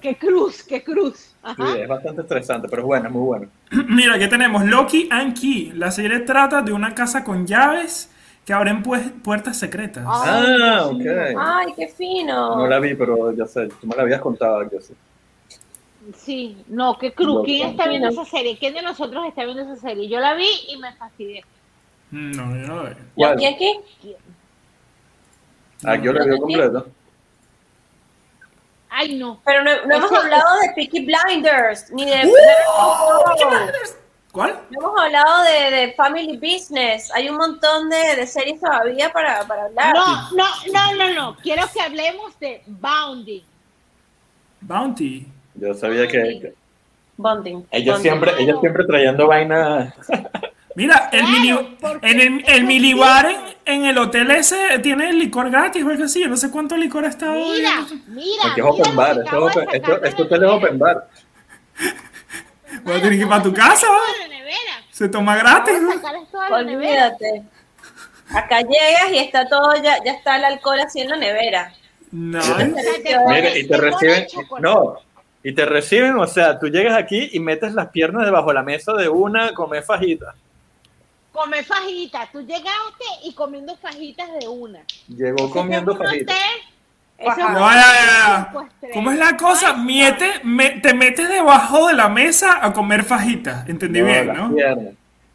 Qué cruz, qué cruz. Sí, es bastante estresante, pero es bueno, es muy bueno. Mira, aquí tenemos Loki and Key. La serie trata de una casa con llaves que abren pues- puertas secretas. Ah. Ah, ok. Ay, qué fino. No la vi, pero ya sé, tú me la habías contado, yo sé. Sí, no, qué cruz. ¿Quién está viendo esa serie? ¿Quién de nosotros está viendo esa serie? Yo la vi y me fastidié. No, yo no veo. ¿Cuál? ¿Y aquí? Ah, yo la vi completo. Ay, no. Pero no, no hemos hablado de Peaky Blinders, ni de... ¡Uh! no, ¿Cuál? hemos hablado de, de Family Business. Hay un montón de, de series todavía para, para hablar. No, no, no, no, no. Quiero que hablemos de Bounding. Bounty. Yo sabía que, ella Bonding. siempre, ella siempre trayendo vaina. Mira, el Claro, mini, en el, el es minibar en, en el hotel ese tiene licor gratis o algo así. Yo no sé cuánto licor está hoy. Mira, mira. Aquí es mira open bar, open- esto, hotel es open bar. Voy a tener que ir para tu casa. Se toma gratis. ¿no? Olvídate. Acá llegas y está todo, ya, ya está el alcohol así en la nevera. Mira, y te reciben, no, y te reciben, o sea, tú llegas aquí y metes las piernas debajo de la mesa de una, comer fajita. Come fajitas. Tú llegaste y comiendo fajitas de una. Llegó comiendo fajitas. Eso No, ya, ya, Cinco ya. estrellas. ¿Cómo es la cosa? Miete- me- te metes debajo de la mesa a comer fajitas. Entendí No, bien, ¿no?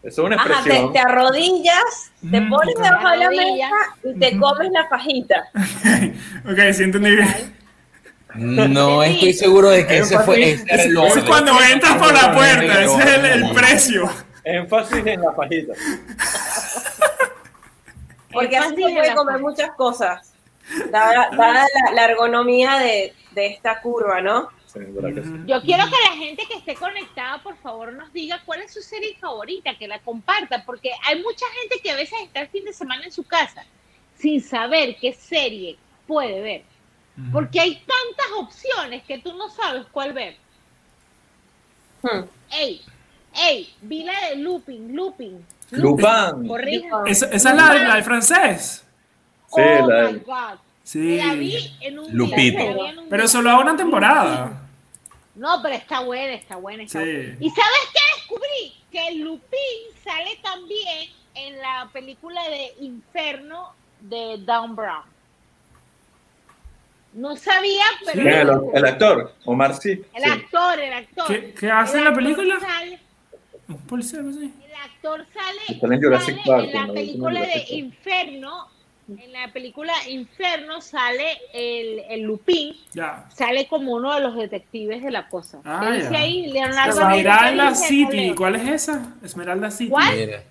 Eso es una Ajá, te, expresión. te arrodillas, te Mm. pones debajo de la mesa y te comes la fajita. ok, sí entendí bien. No estoy seguro de que ese fue ese era el Ese es cuando entras por la puerta, ese es el, el precio. Énfasis en la fajita. Porque así se puede comer muchas cosas. Dada, dada la, la ergonomía de, de esta curva, ¿no? Sí, verdad que sí. Yo quiero que la gente que esté conectada, por favor, nos diga cuál es su serie favorita, que la comparta, porque hay mucha gente que a veces está el fin de semana en su casa sin saber qué serie puede ver. Porque hay tantas opciones que tú no sabes cuál ver. Hmm. Ey, Ey, vi la de Lupin, Lupin. Lupin. Esa, esa es la, la de francés. Sí, oh la- my God. Sí. La vi en un Lupito. día, vi en un Pero día. solo a una temporada. No, pero está buena, está buena. Está Sí. buena. ¿Y sabes qué descubrí? Que Lupin sale también en la película de Inferno de Dan Brown. No sabía, pero... ¿Quién es el, actor? Omar sí. El Sí. actor, el actor. ¿Qué- qué hace El en la película? sale- Un policía, algo así. el actor sale, Sale en Park, la película de. Inferno. En la película Inferno sale el, el Lupin, Ya. sale como uno de los detectives de la cosa. Ah, ¿Qué dice ya. ahí? Leonardo Esmeralda dice, City. ¿Cuál es esa? Esmeralda City. ¿Cuál?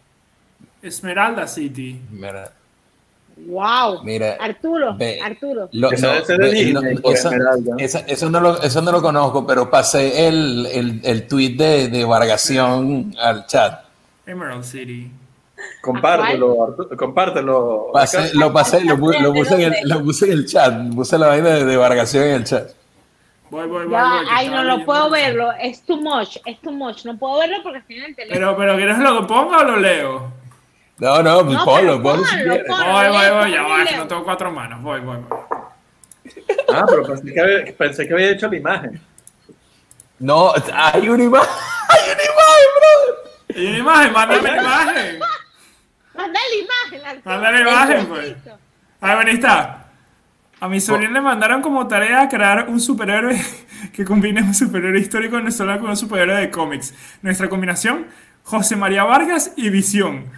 Esmeralda City. mira. Wow. Mira, Arturo, ve. Arturo. Lo- no, ve, por esa- eso, no lo, eso no lo conozco, pero pasé el, el, el tweet de, de Vargación al chat. Emerald City. Compártelo, Arturo, compártelo. Pasé- lo pasé, lo, pu- lo puse en el, lo puse en el chat, puse la vaina de, de Vargación en el chat. Voy, voy, voy. Ya, ay, no lo puedo eso. verlo. Es too much, es too much. No puedo verlo porque estoy en el teléfono. Pero, pero ¿quieres lo que ponga o lo leo? No, no, pues No, ponlo, ponlo si quieres. Voy, voy, voy. Ya va, que no tengo cuatro manos. Voy, voy, voy. Ah, pero pensé que, había, pensé que había hecho la imagen. No, hay una imagen, hay una imagen, brother. Y una imagen, mándame la imagen. Manda la imagen. Manda la imagen, pues. A ver, ahí está. A mi sobrino le mandaron como tarea crear un superhéroe que combine un superhéroe histórico venezolano con un superhéroe de cómics. Nuestra combinación, José María Vargas y Visión.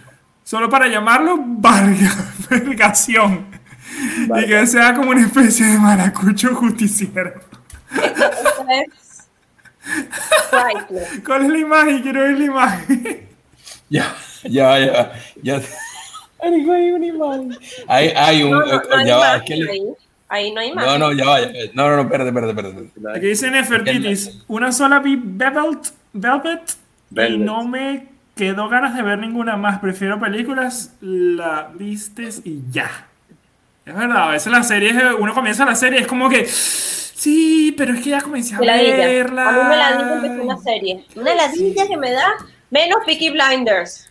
Solo para llamarlo Vargas, Vergación. Y que sea como una especie de maracucho justiciero. Es. ¿Cuál es la imagen? Quiero ver la imagen. Ya, ya, ya, ya. Hay una imagen. Hay, hay un, No, no, no hay ya va, imagen es que le- ahí. No hay no, imagen. no, ya va, ya- no, no, no, espérate, espérate, espérate. Aquí dice Nefertitis, una sola vi Velvet, Velvet y Velvet. no me quedó ganas de ver ninguna más. Prefiero películas, la vistes y ya. Es verdad, a veces las series, uno comienza la serie, es como que, sí, pero es que ya comencé a verla. A mí me ladilla empezar una serie. Una ladilla que me da menos Peaky Blinders.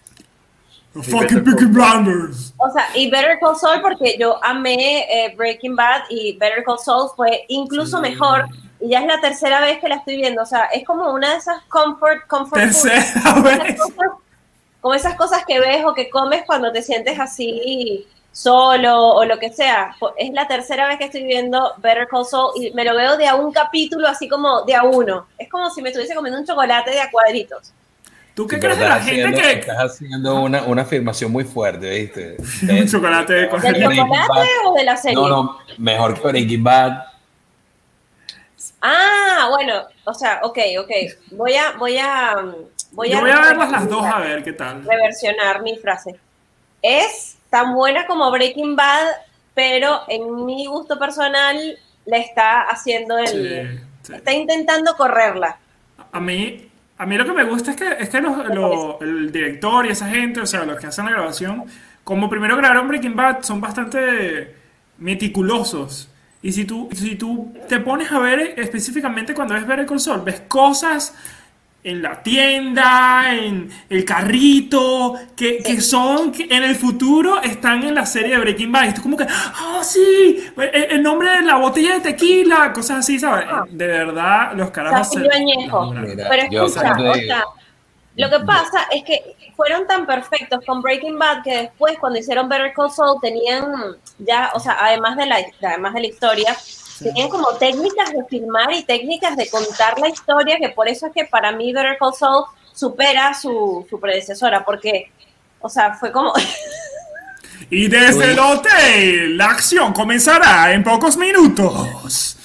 Fucking Peaky Blinders. O sea, y Better Call Saul porque yo amé eh, Breaking Bad y Better Call Saul fue incluso Sí. mejor. Y ya es la tercera vez que la estoy viendo. O sea, es como una de esas comfort, comfort food. Tercera Esas vez. cosas- como esas cosas que ves o que comes cuando te sientes así solo o lo que sea. Es la tercera vez que estoy viendo Better Call Saul y me lo veo de a un capítulo así como de a uno. Es como si me estuviese comiendo un chocolate de a cuadritos. ¿Tú qué Sí, crees de la estás gente haciendo- que... Estás haciendo una, una afirmación muy fuerte, ¿viste? Un chocolate de ¿Del chocolate o de la serie? No, no, mejor que Breaking Bad. Ah, bueno, o sea, ok, ok. Voy a, voy a, voy Yo a, voy a verlas las dos a ver qué tal. reversionar mi frase. Es tan buena como Breaking Bad, pero en mi gusto personal le está haciendo el, Sí, sí. está intentando correrla. A mí, a mí lo que me gusta es que, es que los- lo- el director y esa gente, o sea, los que hacen la grabación, como primero grabaron Breaking Bad, son bastante meticulosos. Y si tú, si tú te pones a ver específicamente cuando ves Better Call Saul, ves cosas en la tienda, en el carrito, que, que son, que en el futuro están en la serie de Breaking Bad. Y tú como que, ah, sí, el, el nombre de la botella de tequila, cosas así, ¿sabes? De verdad, los O sea, carajos... se- Añejo. Mira, Pero yo escucha, cuando o sea, lo que pasa es que fueron tan perfectos con Breaking Bad que después cuando hicieron Better Call Saul tenían ya, o sea, además de la, además de la historia, tenían como técnicas de filmar y técnicas de contar la historia, que por eso es que para mí Better Call Saul supera su, su predecesora, porque, o sea, fue como... Y desde el hotel, la acción comenzará en pocos minutos.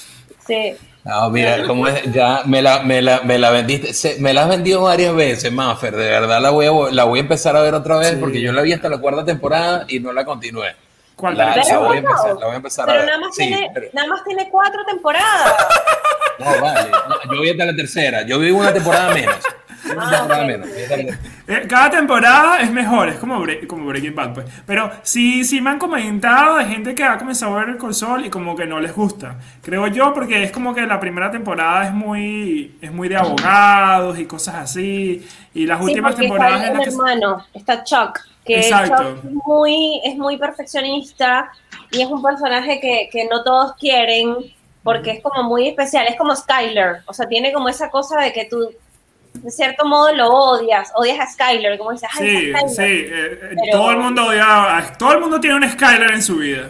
sí. No, mira, como es, ya me la, me la, me la vendiste, se- me la has vendido varias veces, Maffer, de verdad la voy a, la voy a empezar a ver otra vez Sí. porque yo la vi hasta la cuarta temporada y no la continué. ¿Cuál? La, la voy a empezar, la voy a empezar a Pero ver. nada más, Sí, tiene, pero- nada más tiene cuatro temporadas. no, vale, yo vi hasta la tercera, yo vi una temporada menos. Una temporada menos. Eh, Cada temporada es mejor, es como, Bre- como Breaking Bad, pues. Pero sí, sí me han comentado de gente que ha comenzado a ver el Sol y como que no les gusta. Creo yo, porque es como que la primera temporada es muy, es muy de abogados y cosas así. Y las Sí, últimas temporadas está en el las que... hermano, está Chuck, que Exacto. Chuck es muy, es muy perfeccionista y es un personaje que, que no todos quieren porque es como muy especial, es como Skyler, o sea, tiene como esa cosa de que tú de cierto modo lo odias, odias a Skyler, como dices, Sí, sí. Skyler". eh, eh, Pero- Todo el mundo odia... Todo el mundo tiene un Skyler en su vida.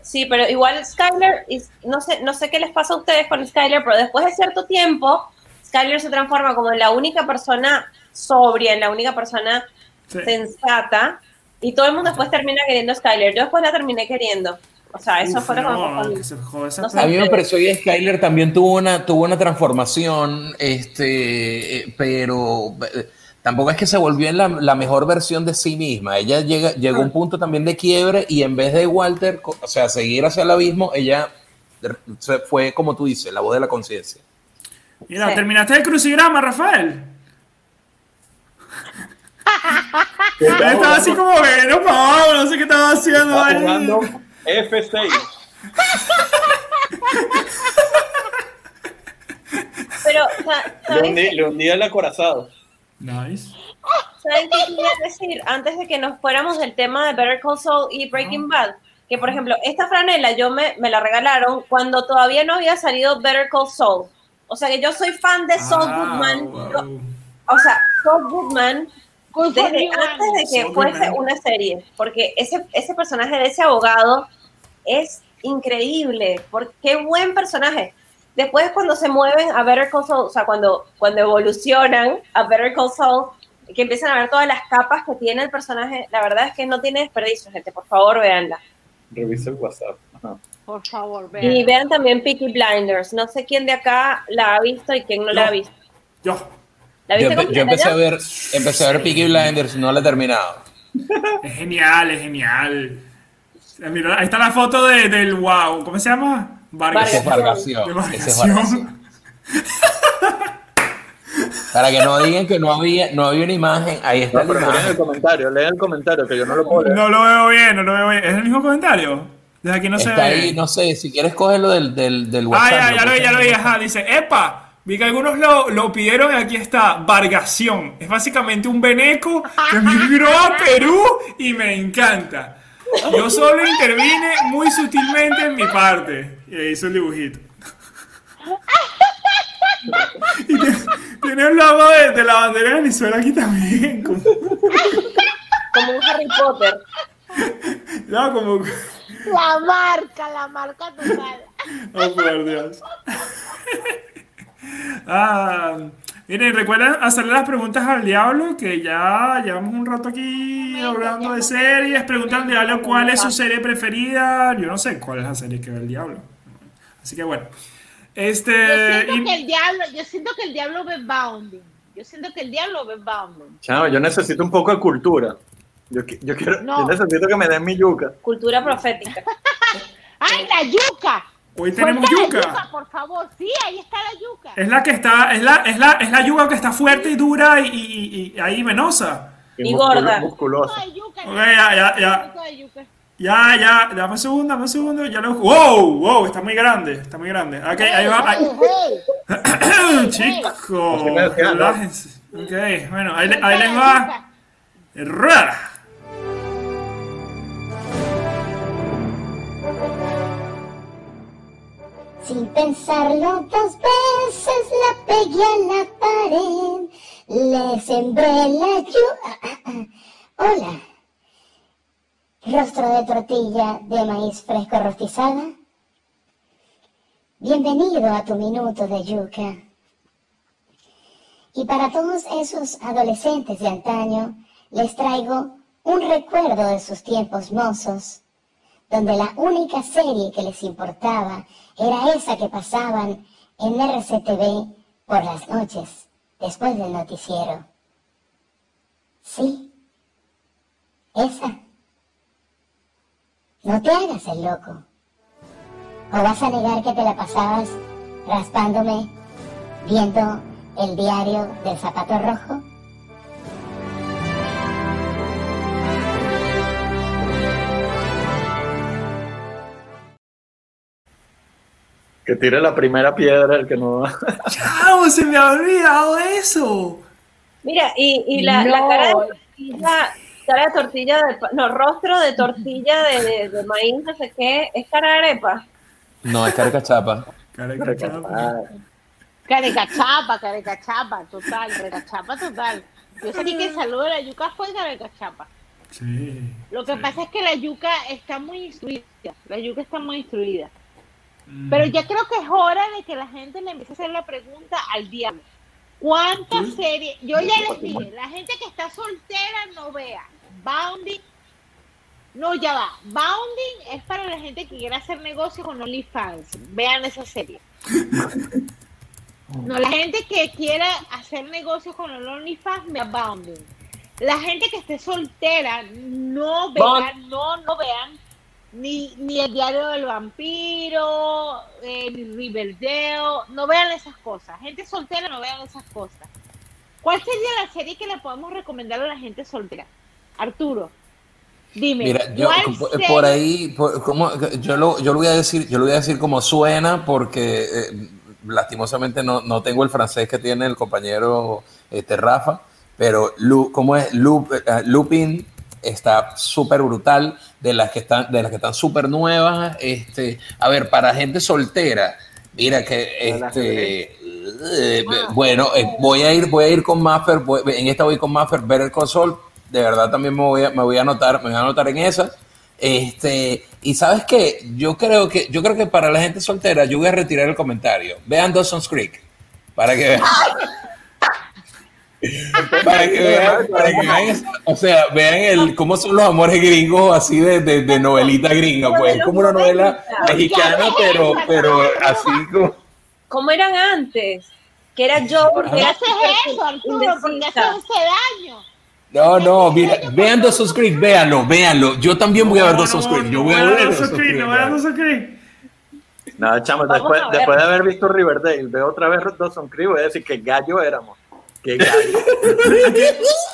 Sí, pero igual Skyler, no sé, no sé qué les pasa a ustedes con Skyler, pero después de cierto tiempo, Skyler se transforma como en la única persona sobria, en la única persona Sí. sensata, y todo el mundo después termina queriendo a Skyler. Yo después la terminé queriendo. O sea, eso Uf, fue lo que me no, pasó a mí. que se jode esa No sé. A mí me pareció que Skyler también tuvo una, tuvo una transformación, este, eh, pero eh, tampoco es que se volvió en la, la mejor versión de sí misma. Ella llega, llegó a un punto también de quiebre y en vez de Walter, o sea, seguir hacia el abismo, ella fue, como tú dices, la voz de la conciencia. Mira, Sí. ¿terminaste el crucigrama, Rafael? Estaba así como que no pagaba, no sé qué estaba haciendo. estaba jugando F6. Pero, sea, Le ¿saben, hundí, le hundí el acorazado. Nice. ¿saben qué quería decir? Antes de que nos fuéramos del tema de Better Call Saul y Breaking Bad, que por ejemplo, esta franela yo me, me la regalaron cuando todavía no había salido Better Call Saul. O sea que yo soy fan de Saul Ah, Goodman. wow. Yo- o sea, Saul Goodman desde you, antes de que fuese una serie, porque ese, ese personaje de ese abogado es increíble, porque qué buen personaje. Después cuando se mueven a Better Call Saul, o sea, cuando, cuando evolucionan a Better Call Saul, que empiezan a ver todas las capas que tiene el personaje, la verdad es que no tiene desperdicio, gente, por favor, véanla. Revisa el WhatsApp. Ajá. Por favor, vean. Y vean también Peaky Blinders, no sé quién de acá la ha visto y quién no la ha visto. Yo. ¿La Yo, viste empe- yo completa empecé ya? a ver, empecé a ver Peaky Blinders, no la he terminado. Es genial, es genial. Eh, Mira, ahí está la foto de, del wow. ¿Cómo se llama? Vargas. Ese es. Vargación. Es Vargación. Para que no digan que no había, no había una imagen, ahí está No, pero leen el comentario, leen el comentario, que yo no lo puedo leer. No lo veo bien, no lo veo bien. ¿Es el mismo comentario? Desde aquí no se Está ve. ahí, no sé, si quieres cogerlo del, del, del Ah, WhatsApp. ya, ya lo vi, ya lo vi. Ajá, dice, epa, vi que algunos lo, lo pidieron y aquí está, Vargación. Es básicamente un veneco que migró a Perú y me encanta. Yo solo intervine muy sutilmente en mi parte. Y ahí hizo el dibujito. Y tiene, tiene el logo de, de la bandera de Venezuela aquí también. Como, Como un Harry Potter. no, como... La marca, la marca total. Oh, por Dios. Ah, miren, recuerden hacerle las preguntas al diablo, que ya llevamos un rato aquí hablando de series. Pregunta al diablo cuál es su serie preferida. Yo no sé cuál es la serie que ve el diablo. Así que bueno. Yo Este. siento y- que el diablo, yo siento que el diablo ve bounding. Yo siento que el diablo ve bounding. Chamo, yo necesito un poco de cultura. Yo, yo quiero, No. yo necesito que me den mi yuca. Cultura profética. ¡Ay, la yuca! Hoy tenemos la yuca. por favor. Sí, ahí está la yuca. Es la que está, es la, es la, es la yuca que está fuerte y dura y, y- y ahí venosa. Y musculo- gorda. Musculosa. Ay, yuca. Ok, ya, ya, ya. Yuca yuca. Ya, ya, dame un segundo, dame un segundo, ya lo... ¡Wow! ¡Wow! Está muy grande, está muy grande. Ok, ahí va. ahí- Hey, hey. Chicos, relájense. Ok, bueno, ahí, le- ahí les va. Rueda. Sin pensarlo dos veces la pegué a la pared, le sembré la lluvia. Hola. Rostro de tortilla de maíz fresco rostizada. Bienvenido a tu minuto de yuca. Y para todos esos adolescentes de antaño, les traigo un recuerdo de sus tiempos mozos donde la única serie que les importaba era esa que pasaban en RCTV por las noches, después del noticiero. Sí, esa. No te hagas el loco. ¿O vas a negar que te la pasabas raspándome, viendo el diario del zapato rojo? Que tire la primera piedra el que no. ¡Chao! Se me ha olvidado eso. Mira, y, y la, cara de tortilla, cara de tortilla, de, pa- no, rostro de tortilla de, de, de maíz, no sé qué, es cara de arepa. No, es carcachapa. Caraca, chapa. Ah, Carecachapa, carecachapa, total, carecachapa total. Yo sentí que el saludo de la yuca fue carecachapa. Sí. Lo que pasa es que la yuca está muy instruida. La yuca está muy instruida. Mm. Pero ya creo que es hora de que la gente le empiece a hacer la pregunta al diablo. ¿Cuántas series? Yo ya les dije, la gente que está soltera no vea. Bounding. No, ya va. Bounding es para la gente que quiere hacer negocio con OnlyFans. Vean esa serie. No, la gente que quiera hacer negocios con el OnlyFans, vea Bounding. La gente que esté soltera, no vean, no, no vean ni, ni el diario del vampiro, eh, ni Riverdale, no vean esas cosas. Gente soltera, no vean esas cosas. ¿Cuál sería la serie que le podemos recomendar a la gente soltera? Arturo, dime. Mira, yo ¿cuál por, serie- por ahí, por- como, yo, lo, yo lo voy a decir, yo lo voy a decir como suena, porque eh, lastimosamente no, no tengo el francés que tiene el compañero este, Rafa, pero Lu, ¿cómo es? Lu- eh, Lupin está súper brutal, de las que están, de las que están súper nuevas. Este, a ver, para gente soltera, mira que este. eh, bueno, eh, voy a ir, voy a ir con Maffer, voy- en esta voy con Maffer, ver el console, de verdad también me voy a, me voy a anotar, me voy a anotar en esa. Este, y sabes qué, yo creo que, yo creo que para la gente soltera, yo voy a retirar el comentario. Vean Dawson's Creek, para que vean. Para que vean, para que vean, o sea, vean el cómo son los amores gringos así de, de, de novelita gringa, pues es como una novela mexicana, pero, pero así como. ¿Cómo eran antes? Que era yo, ¿Por qué haces eso, Arturo? ¿Por qué haces ese daño? No, no, mira, vean Dawson's Creek, véanlo, véanlo. Yo también voy a ver No, Dawson's no, Creek. Yo no voy a ver Dawson's Dawson's Creek, no vean Dawson's Creek. No, chamo, después, después de haber visto Riverdale, veo otra vez Dawson Creek, voy a decir que gallo éramos. Que gallo.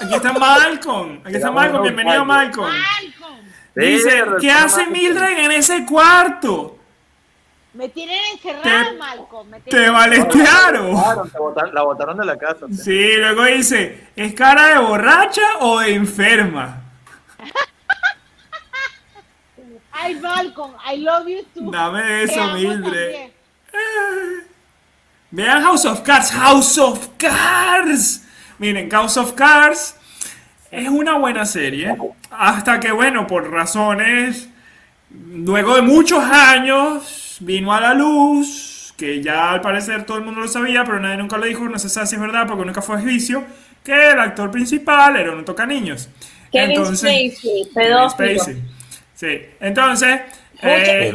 Aquí está Malcolm. Aquí está Malcolm. Bienvenido. Malcolm. Malcolm, Dice, ¿qué hace. Mildred en ese cuarto? me tienen encerrada, Te- Malcolm. Me Te tienen-. Botaron, te botaron- la botaron de la casa. Sí, luego dice, ¿es cara de borracha o de enferma? Ay, Malcolm, I love you too. Dame eso, Mildred. Vean House of Cards, House of Cards. Miren, House of Cards es una buena serie. Hasta que, bueno, por razones, luego de muchos años, vino a la luz, que ya al parecer todo el mundo lo sabía, pero nadie nunca lo dijo, no se sabe si es verdad, porque nunca fue a juicio, que el actor principal era un toca niños. Kevin Spacey, Kevin pedófilo. Spacey. Sí, entonces... eh,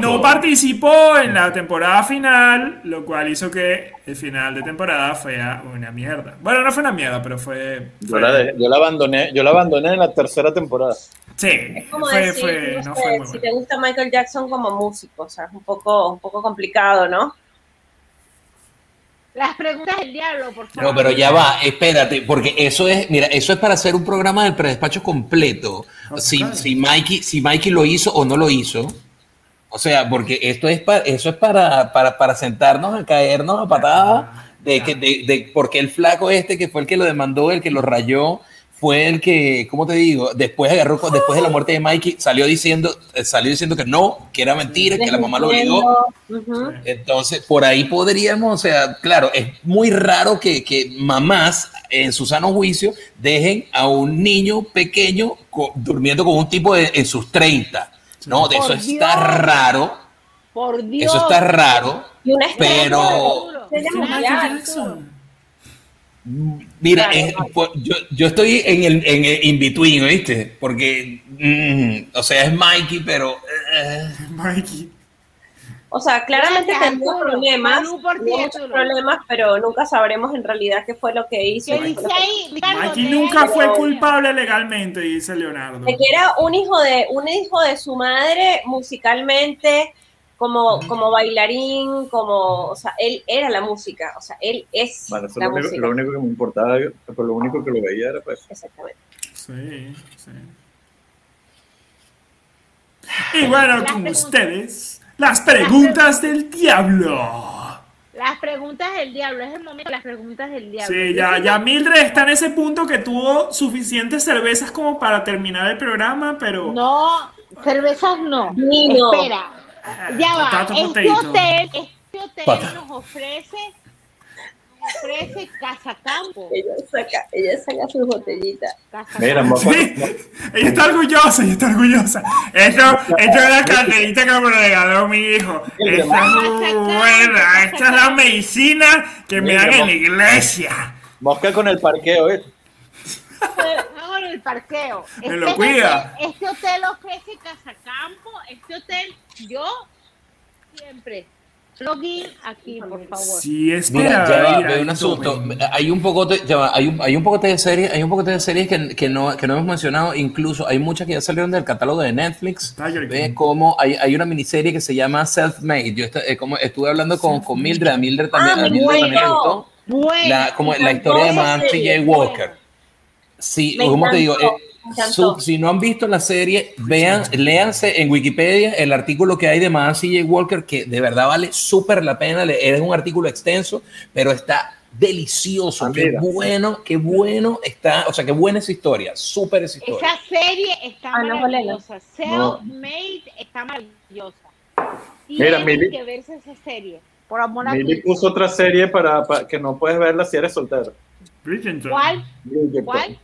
no participó en la temporada final, lo cual hizo que el final de temporada fuera una mierda. Bueno, no fue una mierda, pero fue. Yo la, dejé- yo la abandoné, yo la abandoné en la tercera temporada. sí, Como fue, decir, fue- no no sé, fue muy si bueno. te gusta Michael Jackson como músico, o sea, es un poco, un poco complicado, ¿no? Las preguntas del diablo, por favor. No, pero ya va, espérate, porque eso es, mira, eso es para hacer un programa del predespacho completo. Si, si, Mikey, si Mikey lo hizo o no lo hizo. O sea, porque esto es para, eso es para, para, para sentarnos a caernos a patadas de que, de, de porque el flaco este que fue el que lo demandó, el que lo rayó, fue el que, ¿cómo te digo? Después agarró, después de la muerte de Mikey, salió diciendo, eh, salió diciendo que no, que era mentira, que la mamá lo obligó. Ujú. Entonces, por ahí podríamos, o sea, claro, es muy raro que, que mamás en su sano juicio dejen a un niño pequeño co- durmiendo con un tipo de- en sus 30. No, de eso está Dios. raro, Por Dios. eso está raro, Y una estrella pero como mundial. Michael Jackson. Mira, es- pues, yo, yo estoy en el, en el in-between, ¿viste? Porque, mm, o sea, es Mikey, pero... eh, Mikey. O sea, claramente tenemos problemas, muchos problemas, pero nunca sabremos en realidad qué fue lo que hizo. ¿Qué qué dice fue lo que- Mikey nunca fue culpable legalmente, dice Leonardo. De que era un hijo de, un hijo de su madre musicalmente, como, como bailarín, como, o sea, él era la música, o sea, él es Bueno, eso la es lo único, música. lo único que me importaba, pero lo único que lo veía era pues. Exactamente. Sí, sí. Y bueno, Las con preguntas. ustedes, las preguntas del diablo. Las preguntas del diablo, es el momento de las preguntas del diablo. Sí, ya, ya Mildred está en ese punto que tuvo suficientes cervezas como para terminar el programa, pero... No, cervezas no. Vino. Espera, ya va. Este hotel, este hotel Pata. nos ofrece, ofrece casa campo. Ella saca, ella saca sus botellitas. Mira, Sí, ella está orgullosa, ella está orgullosa. Esto, esto es la carterita que me regaló mi hijo. Esta es muy buena. Esta es la medicina que me dan en la iglesia. Mosca con el parqueo, ¿eh? No, en el parqueo. Me lo cuida. Hotel, este hotel ofrece casa campo. Este hotel, yo siempre. Login aquí, por favor. Sí, Mira, espera. ya va, mira, veo un asunto. Hay un poco de, ya va, hay un, hay un poco de series, hay un poco de series que, que no, que no hemos mencionado. Incluso hay muchas que ya salieron del catálogo de Netflix. Ve como hay, hay una miniserie que se llama Self Made. Yo esta- eh, como estuve hablando con, con Mildred, a Mildred también, Ah, a Mildred también le gustó. Bueno, La, como la historia de serie, T.J. Walker. Sí, como te digo, eh, si no han visto la serie, vean, léanse en Wikipedia el artículo que hay de Madame T.J. Walker, que de verdad vale súper la pena. Es un artículo extenso, pero está delicioso. Ah, qué mira. bueno, qué bueno está. O sea, qué buena esa historia. Súper esa historia. Esa serie está Ah, no, maravillosa. No. Self-Made está maravillosa. Mira, Tienen Mili- que verse esa serie. Por amor a Mili puso otra serie para, para que no puedes verla si eres soltero. Bridgerton. ¿Cuál? Bridgerton. ¿Cuál?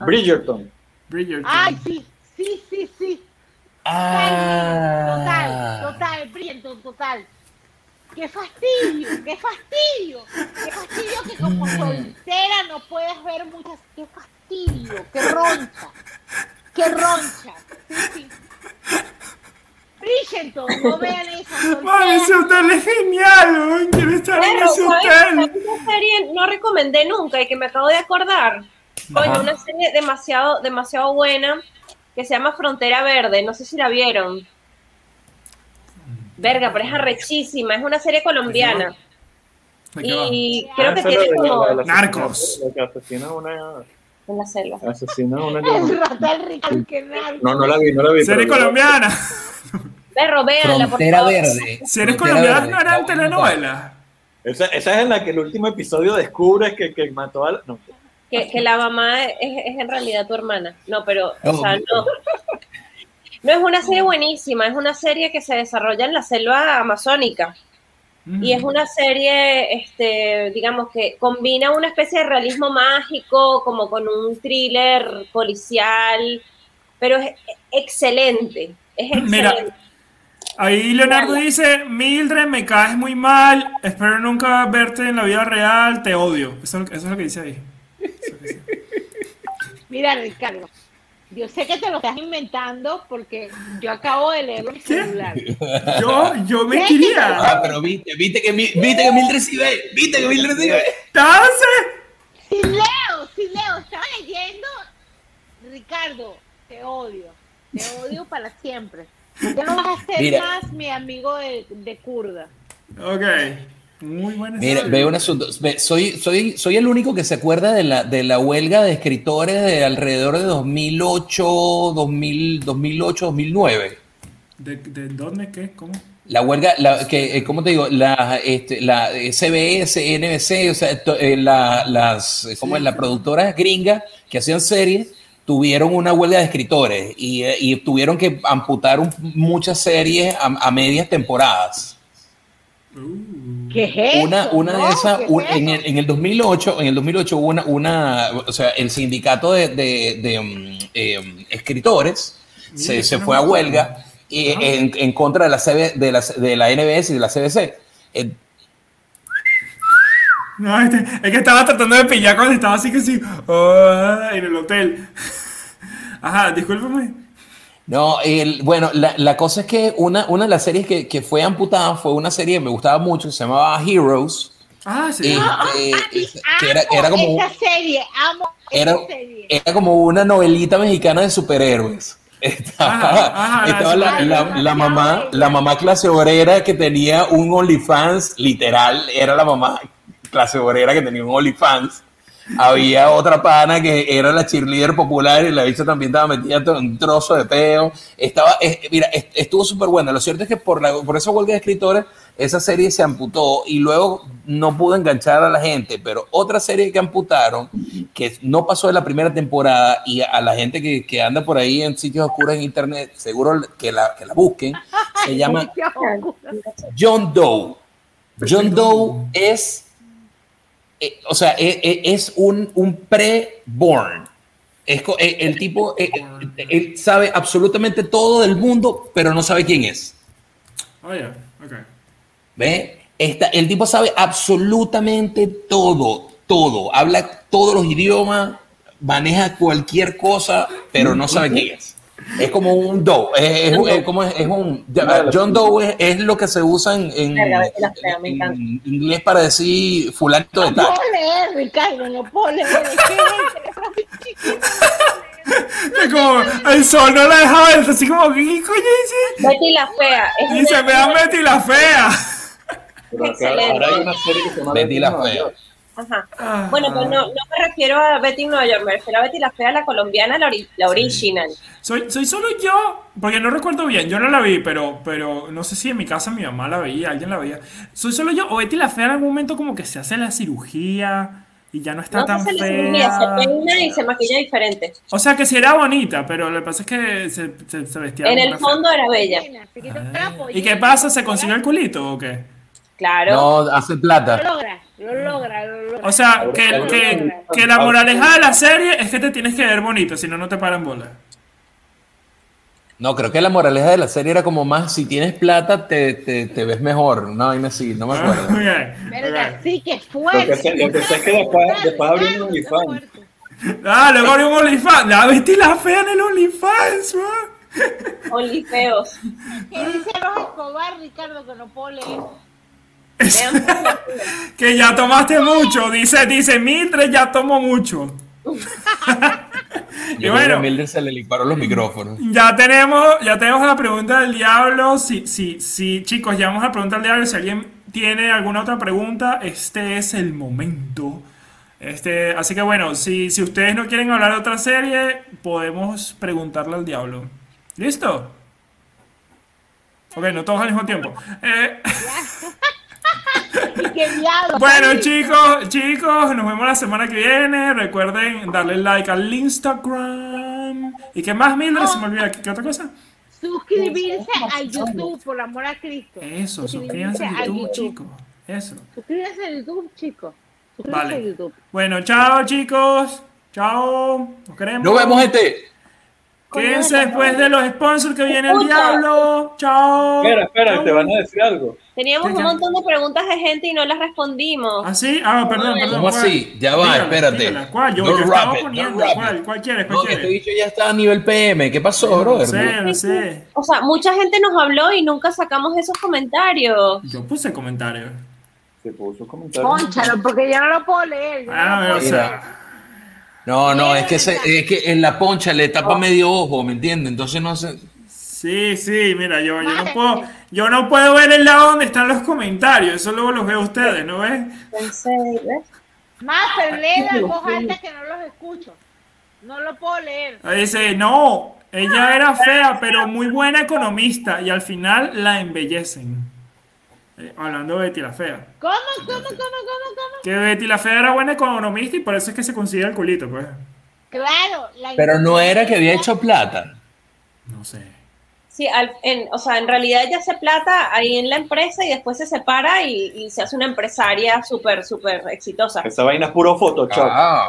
Bridgerton. Bridgerton. Ay, sí, sí, sí, sí. Ah. Total, total, Bridgerton, total. ¡Qué fastidio! ¡Qué fastidio! ¡Qué fastidio que como soltera no puedes ver muchas! ¡Qué fastidio! ¡Qué roncha! ¡Qué roncha! Sí, sí. Bridgerton, no vean eso. Ay, ese hotel es genial. Quiero estar en Pero, ese ¿sabes? hotel. Una serie no recomendé nunca y que me acabo de acordar. Coño, una serie demasiado, demasiado buena que se llama Frontera Verde. No sé si la vieron. Verga, pero es arrechísima. Es una serie colombiana. Y creo que tiene de- como la- la- Narcos. La que asesina a una. en la selva. Asesina a una. El narco. No, no la vi, no la vi. Serie colombiana. Perro, véanla, por Frontera favor. Verde. Si eres Frontera colombiana, Verde. no eran telenovelas. Esa, esa es en la que el último episodio descubres que, que mató a la. No, Que, que la mamá es, es en realidad tu hermana. No, pero, o Oh, sea, no. No es una serie buenísima, es una serie que se desarrolla en la selva amazónica. Y es una serie, este, digamos, que combina una especie de realismo mágico, como con un thriller policial, pero es excelente. Es excelente. Mira, ahí Leonardo dice, Mildred, me caes muy mal, espero nunca verte en la vida real, te odio. Eso, eso es lo que dice ahí. Mira, Ricardo, yo sé que te lo estás inventando porque yo acabo de leerlo en celular. Yo, yo me quería. Ah, pero viste, viste que, mi- viste que Mildred sí ve, viste que Mildred sí ve. Entonces, Si leo, si leo, estaba leyendo, Ricardo, te odio, te odio para siempre. Ya no vas a ser Mira. más mi amigo de, de kurda. ok. Muy buena Mira, veo un asunto. Soy, soy, soy el único que se acuerda de la, de la huelga de escritores de alrededor de 2008, 2000, 2008, 2009. ¿De, de dónde? ¿Qué? ¿Cómo? La huelga, la, que, eh, ¿cómo te digo? La, este, la CBS, NBC, o sea, to- eh, la, las, eh, ¿cómo es? Las productoras gringas que hacían series tuvieron una huelga de escritores y, eh, y tuvieron que amputar un- muchas series a, a medias temporadas. ¿Qué es eso? Una, una de esas, en, el, en el 2008, en el 2008 hubo una, una o sea, el sindicato de, de- de, um, eh, escritores se, Mira, se fue a huelga y en, en contra de la, CB de, la, de la NBS y de la CBC. Eh, No, este, es que estaba tratando de pillar cuando estaba así que sí, ah, en el hotel. Ajá, discúlpame. No, el, bueno, la, la cosa es que una, una de las series que, que fue amputada fue una serie que me gustaba mucho, que se llamaba Heroes. Ah, sí. eh, Ah, eh, ay, que era, era como... esa serie, amo era, esa serie. era como una novelita mexicana de superhéroes. Estaba, Ajá, ajá, estaba la, la- la- la mamá, la mamá clase obrera que tenía un OnlyFans, literal, era la mamá clase obrera que tenía un OnlyFans. Había otra pana que era la cheerleader popular y la bicha también estaba metida en un trozo de peo. Estaba, eh, mira, est- estuvo súper buena. Lo cierto es que por, la, por esa huelga de escritores, esa serie se amputó y luego no pudo enganchar a la gente. Pero otra serie que amputaron, que no pasó de la primera temporada y a la gente que, que anda por ahí en sitios oscuros en internet, seguro que la, que la busquen, se llama John Doe. John Doe es, eh, o sea, eh, eh, es un, un pre-born. Eh, el tipo, eh, eh, él sabe absolutamente todo del mundo, pero no sabe quién es. Oh, yeah. Ok. ¿Ve? Esta- el tipo sabe absolutamente todo, todo. Habla todos los idiomas, maneja cualquier cosa, pero no sabe quién es. Es como un Doe. Es, es- es como es, es un. John Doe es, es lo que se usa en, en- encanta. en inglés para decir fulanito de No tal. puedo leer, Ricardo, no puedo leer. Es como, el sol no la deja ver, así como, ¿qué coño dice? Betty la fea. Es Y se una- vean Betty la fea. Pero acá- ahora hay una serie que se llama Betty la Fea. Ajá. Ah. Bueno, pues no, no me refiero a Betty Nueva York, me refiero a Betty la fea, la colombiana, la, ori- la original. Soy, soy solo yo, porque no recuerdo bien, yo no la vi, pero, pero no sé si en mi casa mi mamá la veía, alguien la veía. Soy solo yo, o Betty la fea en algún momento como que se hace la cirugía y ya no está No tan se cirugía, se fea. peina y se maquilla diferente. O sea que sí era bonita, pero lo que pasa es que se, se, se vestía En el fea. fondo era bella. Trapo ¿Y qué pasa? ¿Se consiguió el culito o qué? Claro. No, hace Lo plata. logra, lo logra, lo logra. O sea, que, Lo que, la moraleja de la serie es que te tienes que ver bonito, si no, no te paran bola. No, creo que la moraleja de la serie era como más, si tienes plata, te, te, te ves mejor. No, vaina así, no me acuerdo. Muy bien, sí, que Lo que fuerte. sé- lo que sé es que después- después abrió un OnlyFans. Ah, luego abrió un OnlyFans. La Betty la fea en el OnlyFans, man. Only feos. Que dice Roja Escobar, Ricardo, que no puedo leer. Que ya tomaste mucho. Dice, dice, Mildred ya tomó mucho. y a bueno, Mildred se le limparon los micrófonos. ya tenemos, ya tenemos la pregunta del diablo. Si, si, si, chicos, ya vamos a la pregunta del diablo. Si alguien tiene alguna otra pregunta, este es el momento. Este, así que bueno, si, si ustedes no quieren hablar de otra serie, podemos preguntarle al diablo. ¿Listo? Ok, no todos al mismo tiempo. Eh. Bueno, chicos, chicos, nos vemos la semana que viene. Recuerden darle like al Instagram. ¿Y qué más, Mildred? Se me olvida. ¿Qué, qué otra cosa? Suscribirse a YouTube, por amor a Cristo. Eso, suscríbanse a YouTube, chicos. Eso. Suscríbanse a YouTube, chicos. Suscríbanse a Vale. YouTube. Bueno, chao, chicos. Chao. Nos queremos. Nos vemos, gente. Quédense después de los sponsors que viene el diablo. Chao. Espera, espera, Chao. te van a decir algo. Teníamos ¿Qué, un montón de preguntas de gente y no las respondimos. ¿Ah, sí? Ah, perdón, perdón. ¿Cómo ¿cuál? así? Ya va, Dígala, espérate. dígala. ¿Cuál? Yo, No yo estaba it, no poniendo. it. ¿Cuál? ¿Cuál quieres? ¿Cuál No, este quieres? bicho ya está a nivel PM. ¿Qué pasó, No brother? sé, no sé. O sea, mucha gente nos habló y nunca sacamos esos comentarios. Yo puse comentarios. Se puso comentarios. Pónchalo, porque yo no lo puedo leer. no Ah, o sea. No, no, es que, se- es que en la poncha le tapa medio ojo, ¿me entiendes? Entonces no sé. Sí, sí, mira, yo, yo no puedo, yo no puedo ver el lado donde están los comentarios, eso luego los veo ustedes, ¿no ves? Pero lee en voz alta que no los escucho. No lo puedo leer. Dice, no, ella era fea, pero muy buena economista, y al final la embellecen. Eh, hablando de Betty la fea. ¿Cómo, cómo, cómo, cómo, cómo? Que Betty la fea era buena economista y por eso es que se consigue el culito, pues. Claro. La Pero no era que había hecho plata. No sé. Sí, al- en- o sea, en realidad ella hace plata ahí en la empresa y después se separa y, y se hace una empresaria súper, súper exitosa. Esa vaina es puro Photoshop. Ah,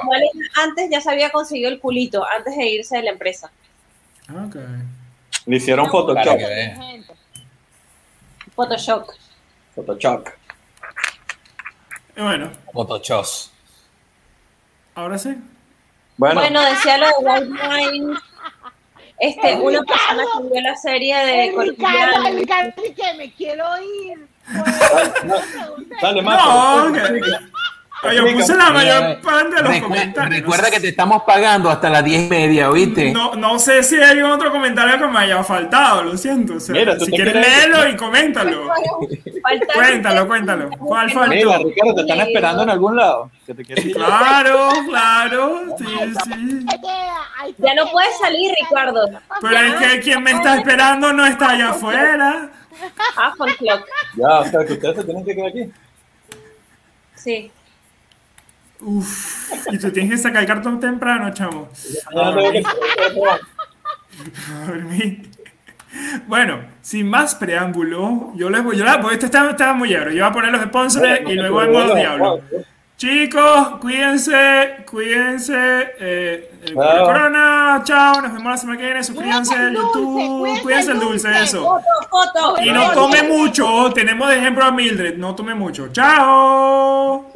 antes ya se había conseguido el culito, antes de irse de la empresa. Ok. Le hicieron Photoshop. Photoshop. Photoshop. Y bueno, Photoshop. ahora sí. Bueno, Bueno, decía lo de White. Este, El una Ricardo. persona que vio la serie de El Ricardo, el. Ricardo que me quiero ir. dale, Pues, Mato. No, ok. Yo puse la mayor parte de los recu- comentarios. Recuerda que te estamos pagando hasta las diez y media, ¿oíste? No, no sé si hay otro comentario que me haya faltado, lo siento. o sea, Mira, ¿tú si quieres léelo y coméntalo. Cuéntalo, cuéntalo. ¿Cuál faltó? Mira, Ricardo, te están esperando en algún lado. Que te. Claro, claro, sí, sí. Ya no puedes salir, Ricardo. Pero es que quien me está esperando no está allá afuera. Ah. Ya, o sea, que ustedes se tienen que quedar aquí. Sí. Uf, y tú tienes que sacar el cartón temprano, chamo. A dormir. Bueno, sin más preámbulo, yo les voy, yo la, porque este está, está muy ebrio. Yo voy a poner los sponsors y luego el modo diablo. Chicos, cuídense, cuídense. Eh, eh, corona, chao, nos vemos la semana que viene. Suscríbanse Cuídense a el dulce, YouTube, cuídense el el dulce, dulce. eso. Foto, foto. Y no tome mucho, tenemos de ejemplo a Mildred, no tome mucho. Chao.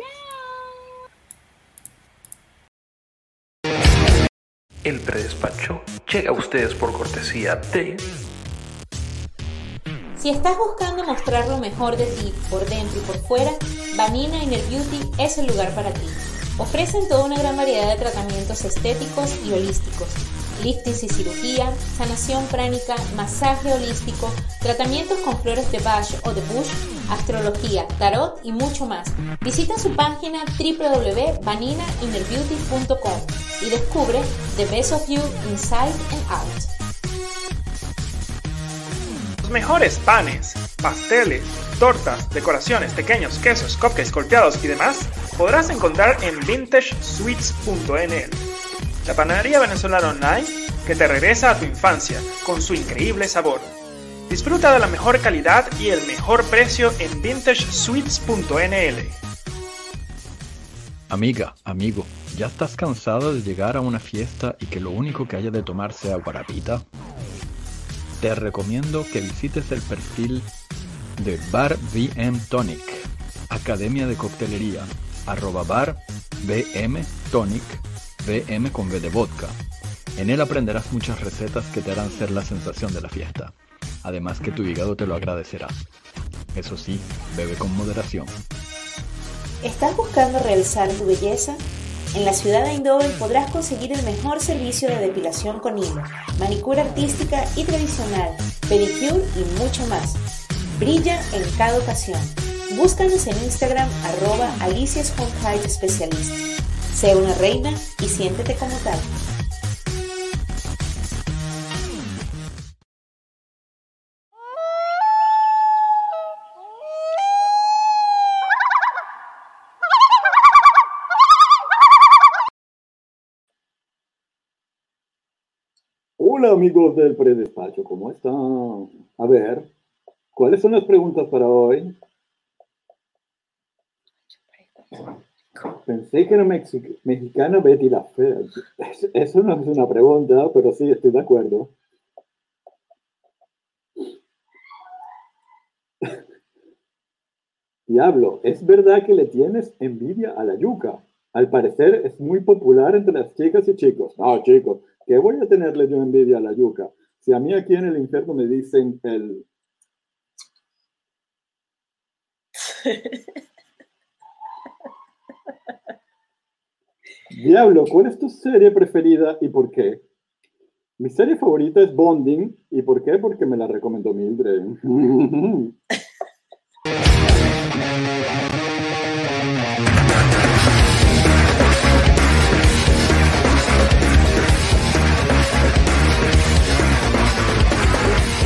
El predespacho llega a ustedes por cortesía de Si estás buscando mostrar lo mejor de ti por dentro y por fuera, Vanina Inner Beauty es el lugar para ti. Ofrecen toda una gran variedad de tratamientos estéticos y holísticos. Liftings y cirugía, sanación pránica, masaje holístico, tratamientos con flores de Bach o de Bush, astrología, tarot y mucho más. Visita su página www.vaninainnerbeauty.com y descubre the best of you inside and out. Los mejores panes, pasteles, tortas, decoraciones, pequeños, quesos, cupcakes golpeados y demás podrás encontrar en vintagesweets.nl. La panadería venezolana online que te regresa a tu infancia con su increíble sabor. Disfruta de la mejor calidad y el mejor precio en vintagesweets.nl. Amiga, amigo, ¿ya estás cansado de llegar a una fiesta y que lo único que haya de tomar sea guarapita? Te recomiendo que visites el perfil de Bar BM Tonic, Academia de Coctelería, arroba bar BM Tonic, BM con B de vodka. En él aprenderás muchas recetas que te harán ser la sensación de la fiesta, además que tu hígado te lo agradecerá. Eso sí, bebe con moderación. ¿Estás buscando realzar tu belleza? En la ciudad de Eindhoven podrás conseguir el mejor servicio de depilación con hilo, manicura artística y tradicional, pedicure y mucho más. Brilla en cada ocasión. Búscanos en Instagram arroba Specialist. Sé una reina y siéntete como tal. Hola amigos del predespacho, ¿cómo están? A ver, ¿cuáles son las preguntas para hoy? Pensé que era mexi- mexicana Betty la Fea. Es- Eso no es una pregunta, pero sí estoy de acuerdo. Diablo, ¿es verdad que le tienes envidia a la yuca? Al parecer es muy popular entre las chicas y chicos. No, chicos, ¿qué voy a tenerle yo envidia a la yuca? Si a mí aquí en el infierno me dicen el... Diablo, ¿cuál es tu serie preferida y por qué? Mi serie favorita es Bonding. ¿Y por qué? Porque me la recomendó Mildred.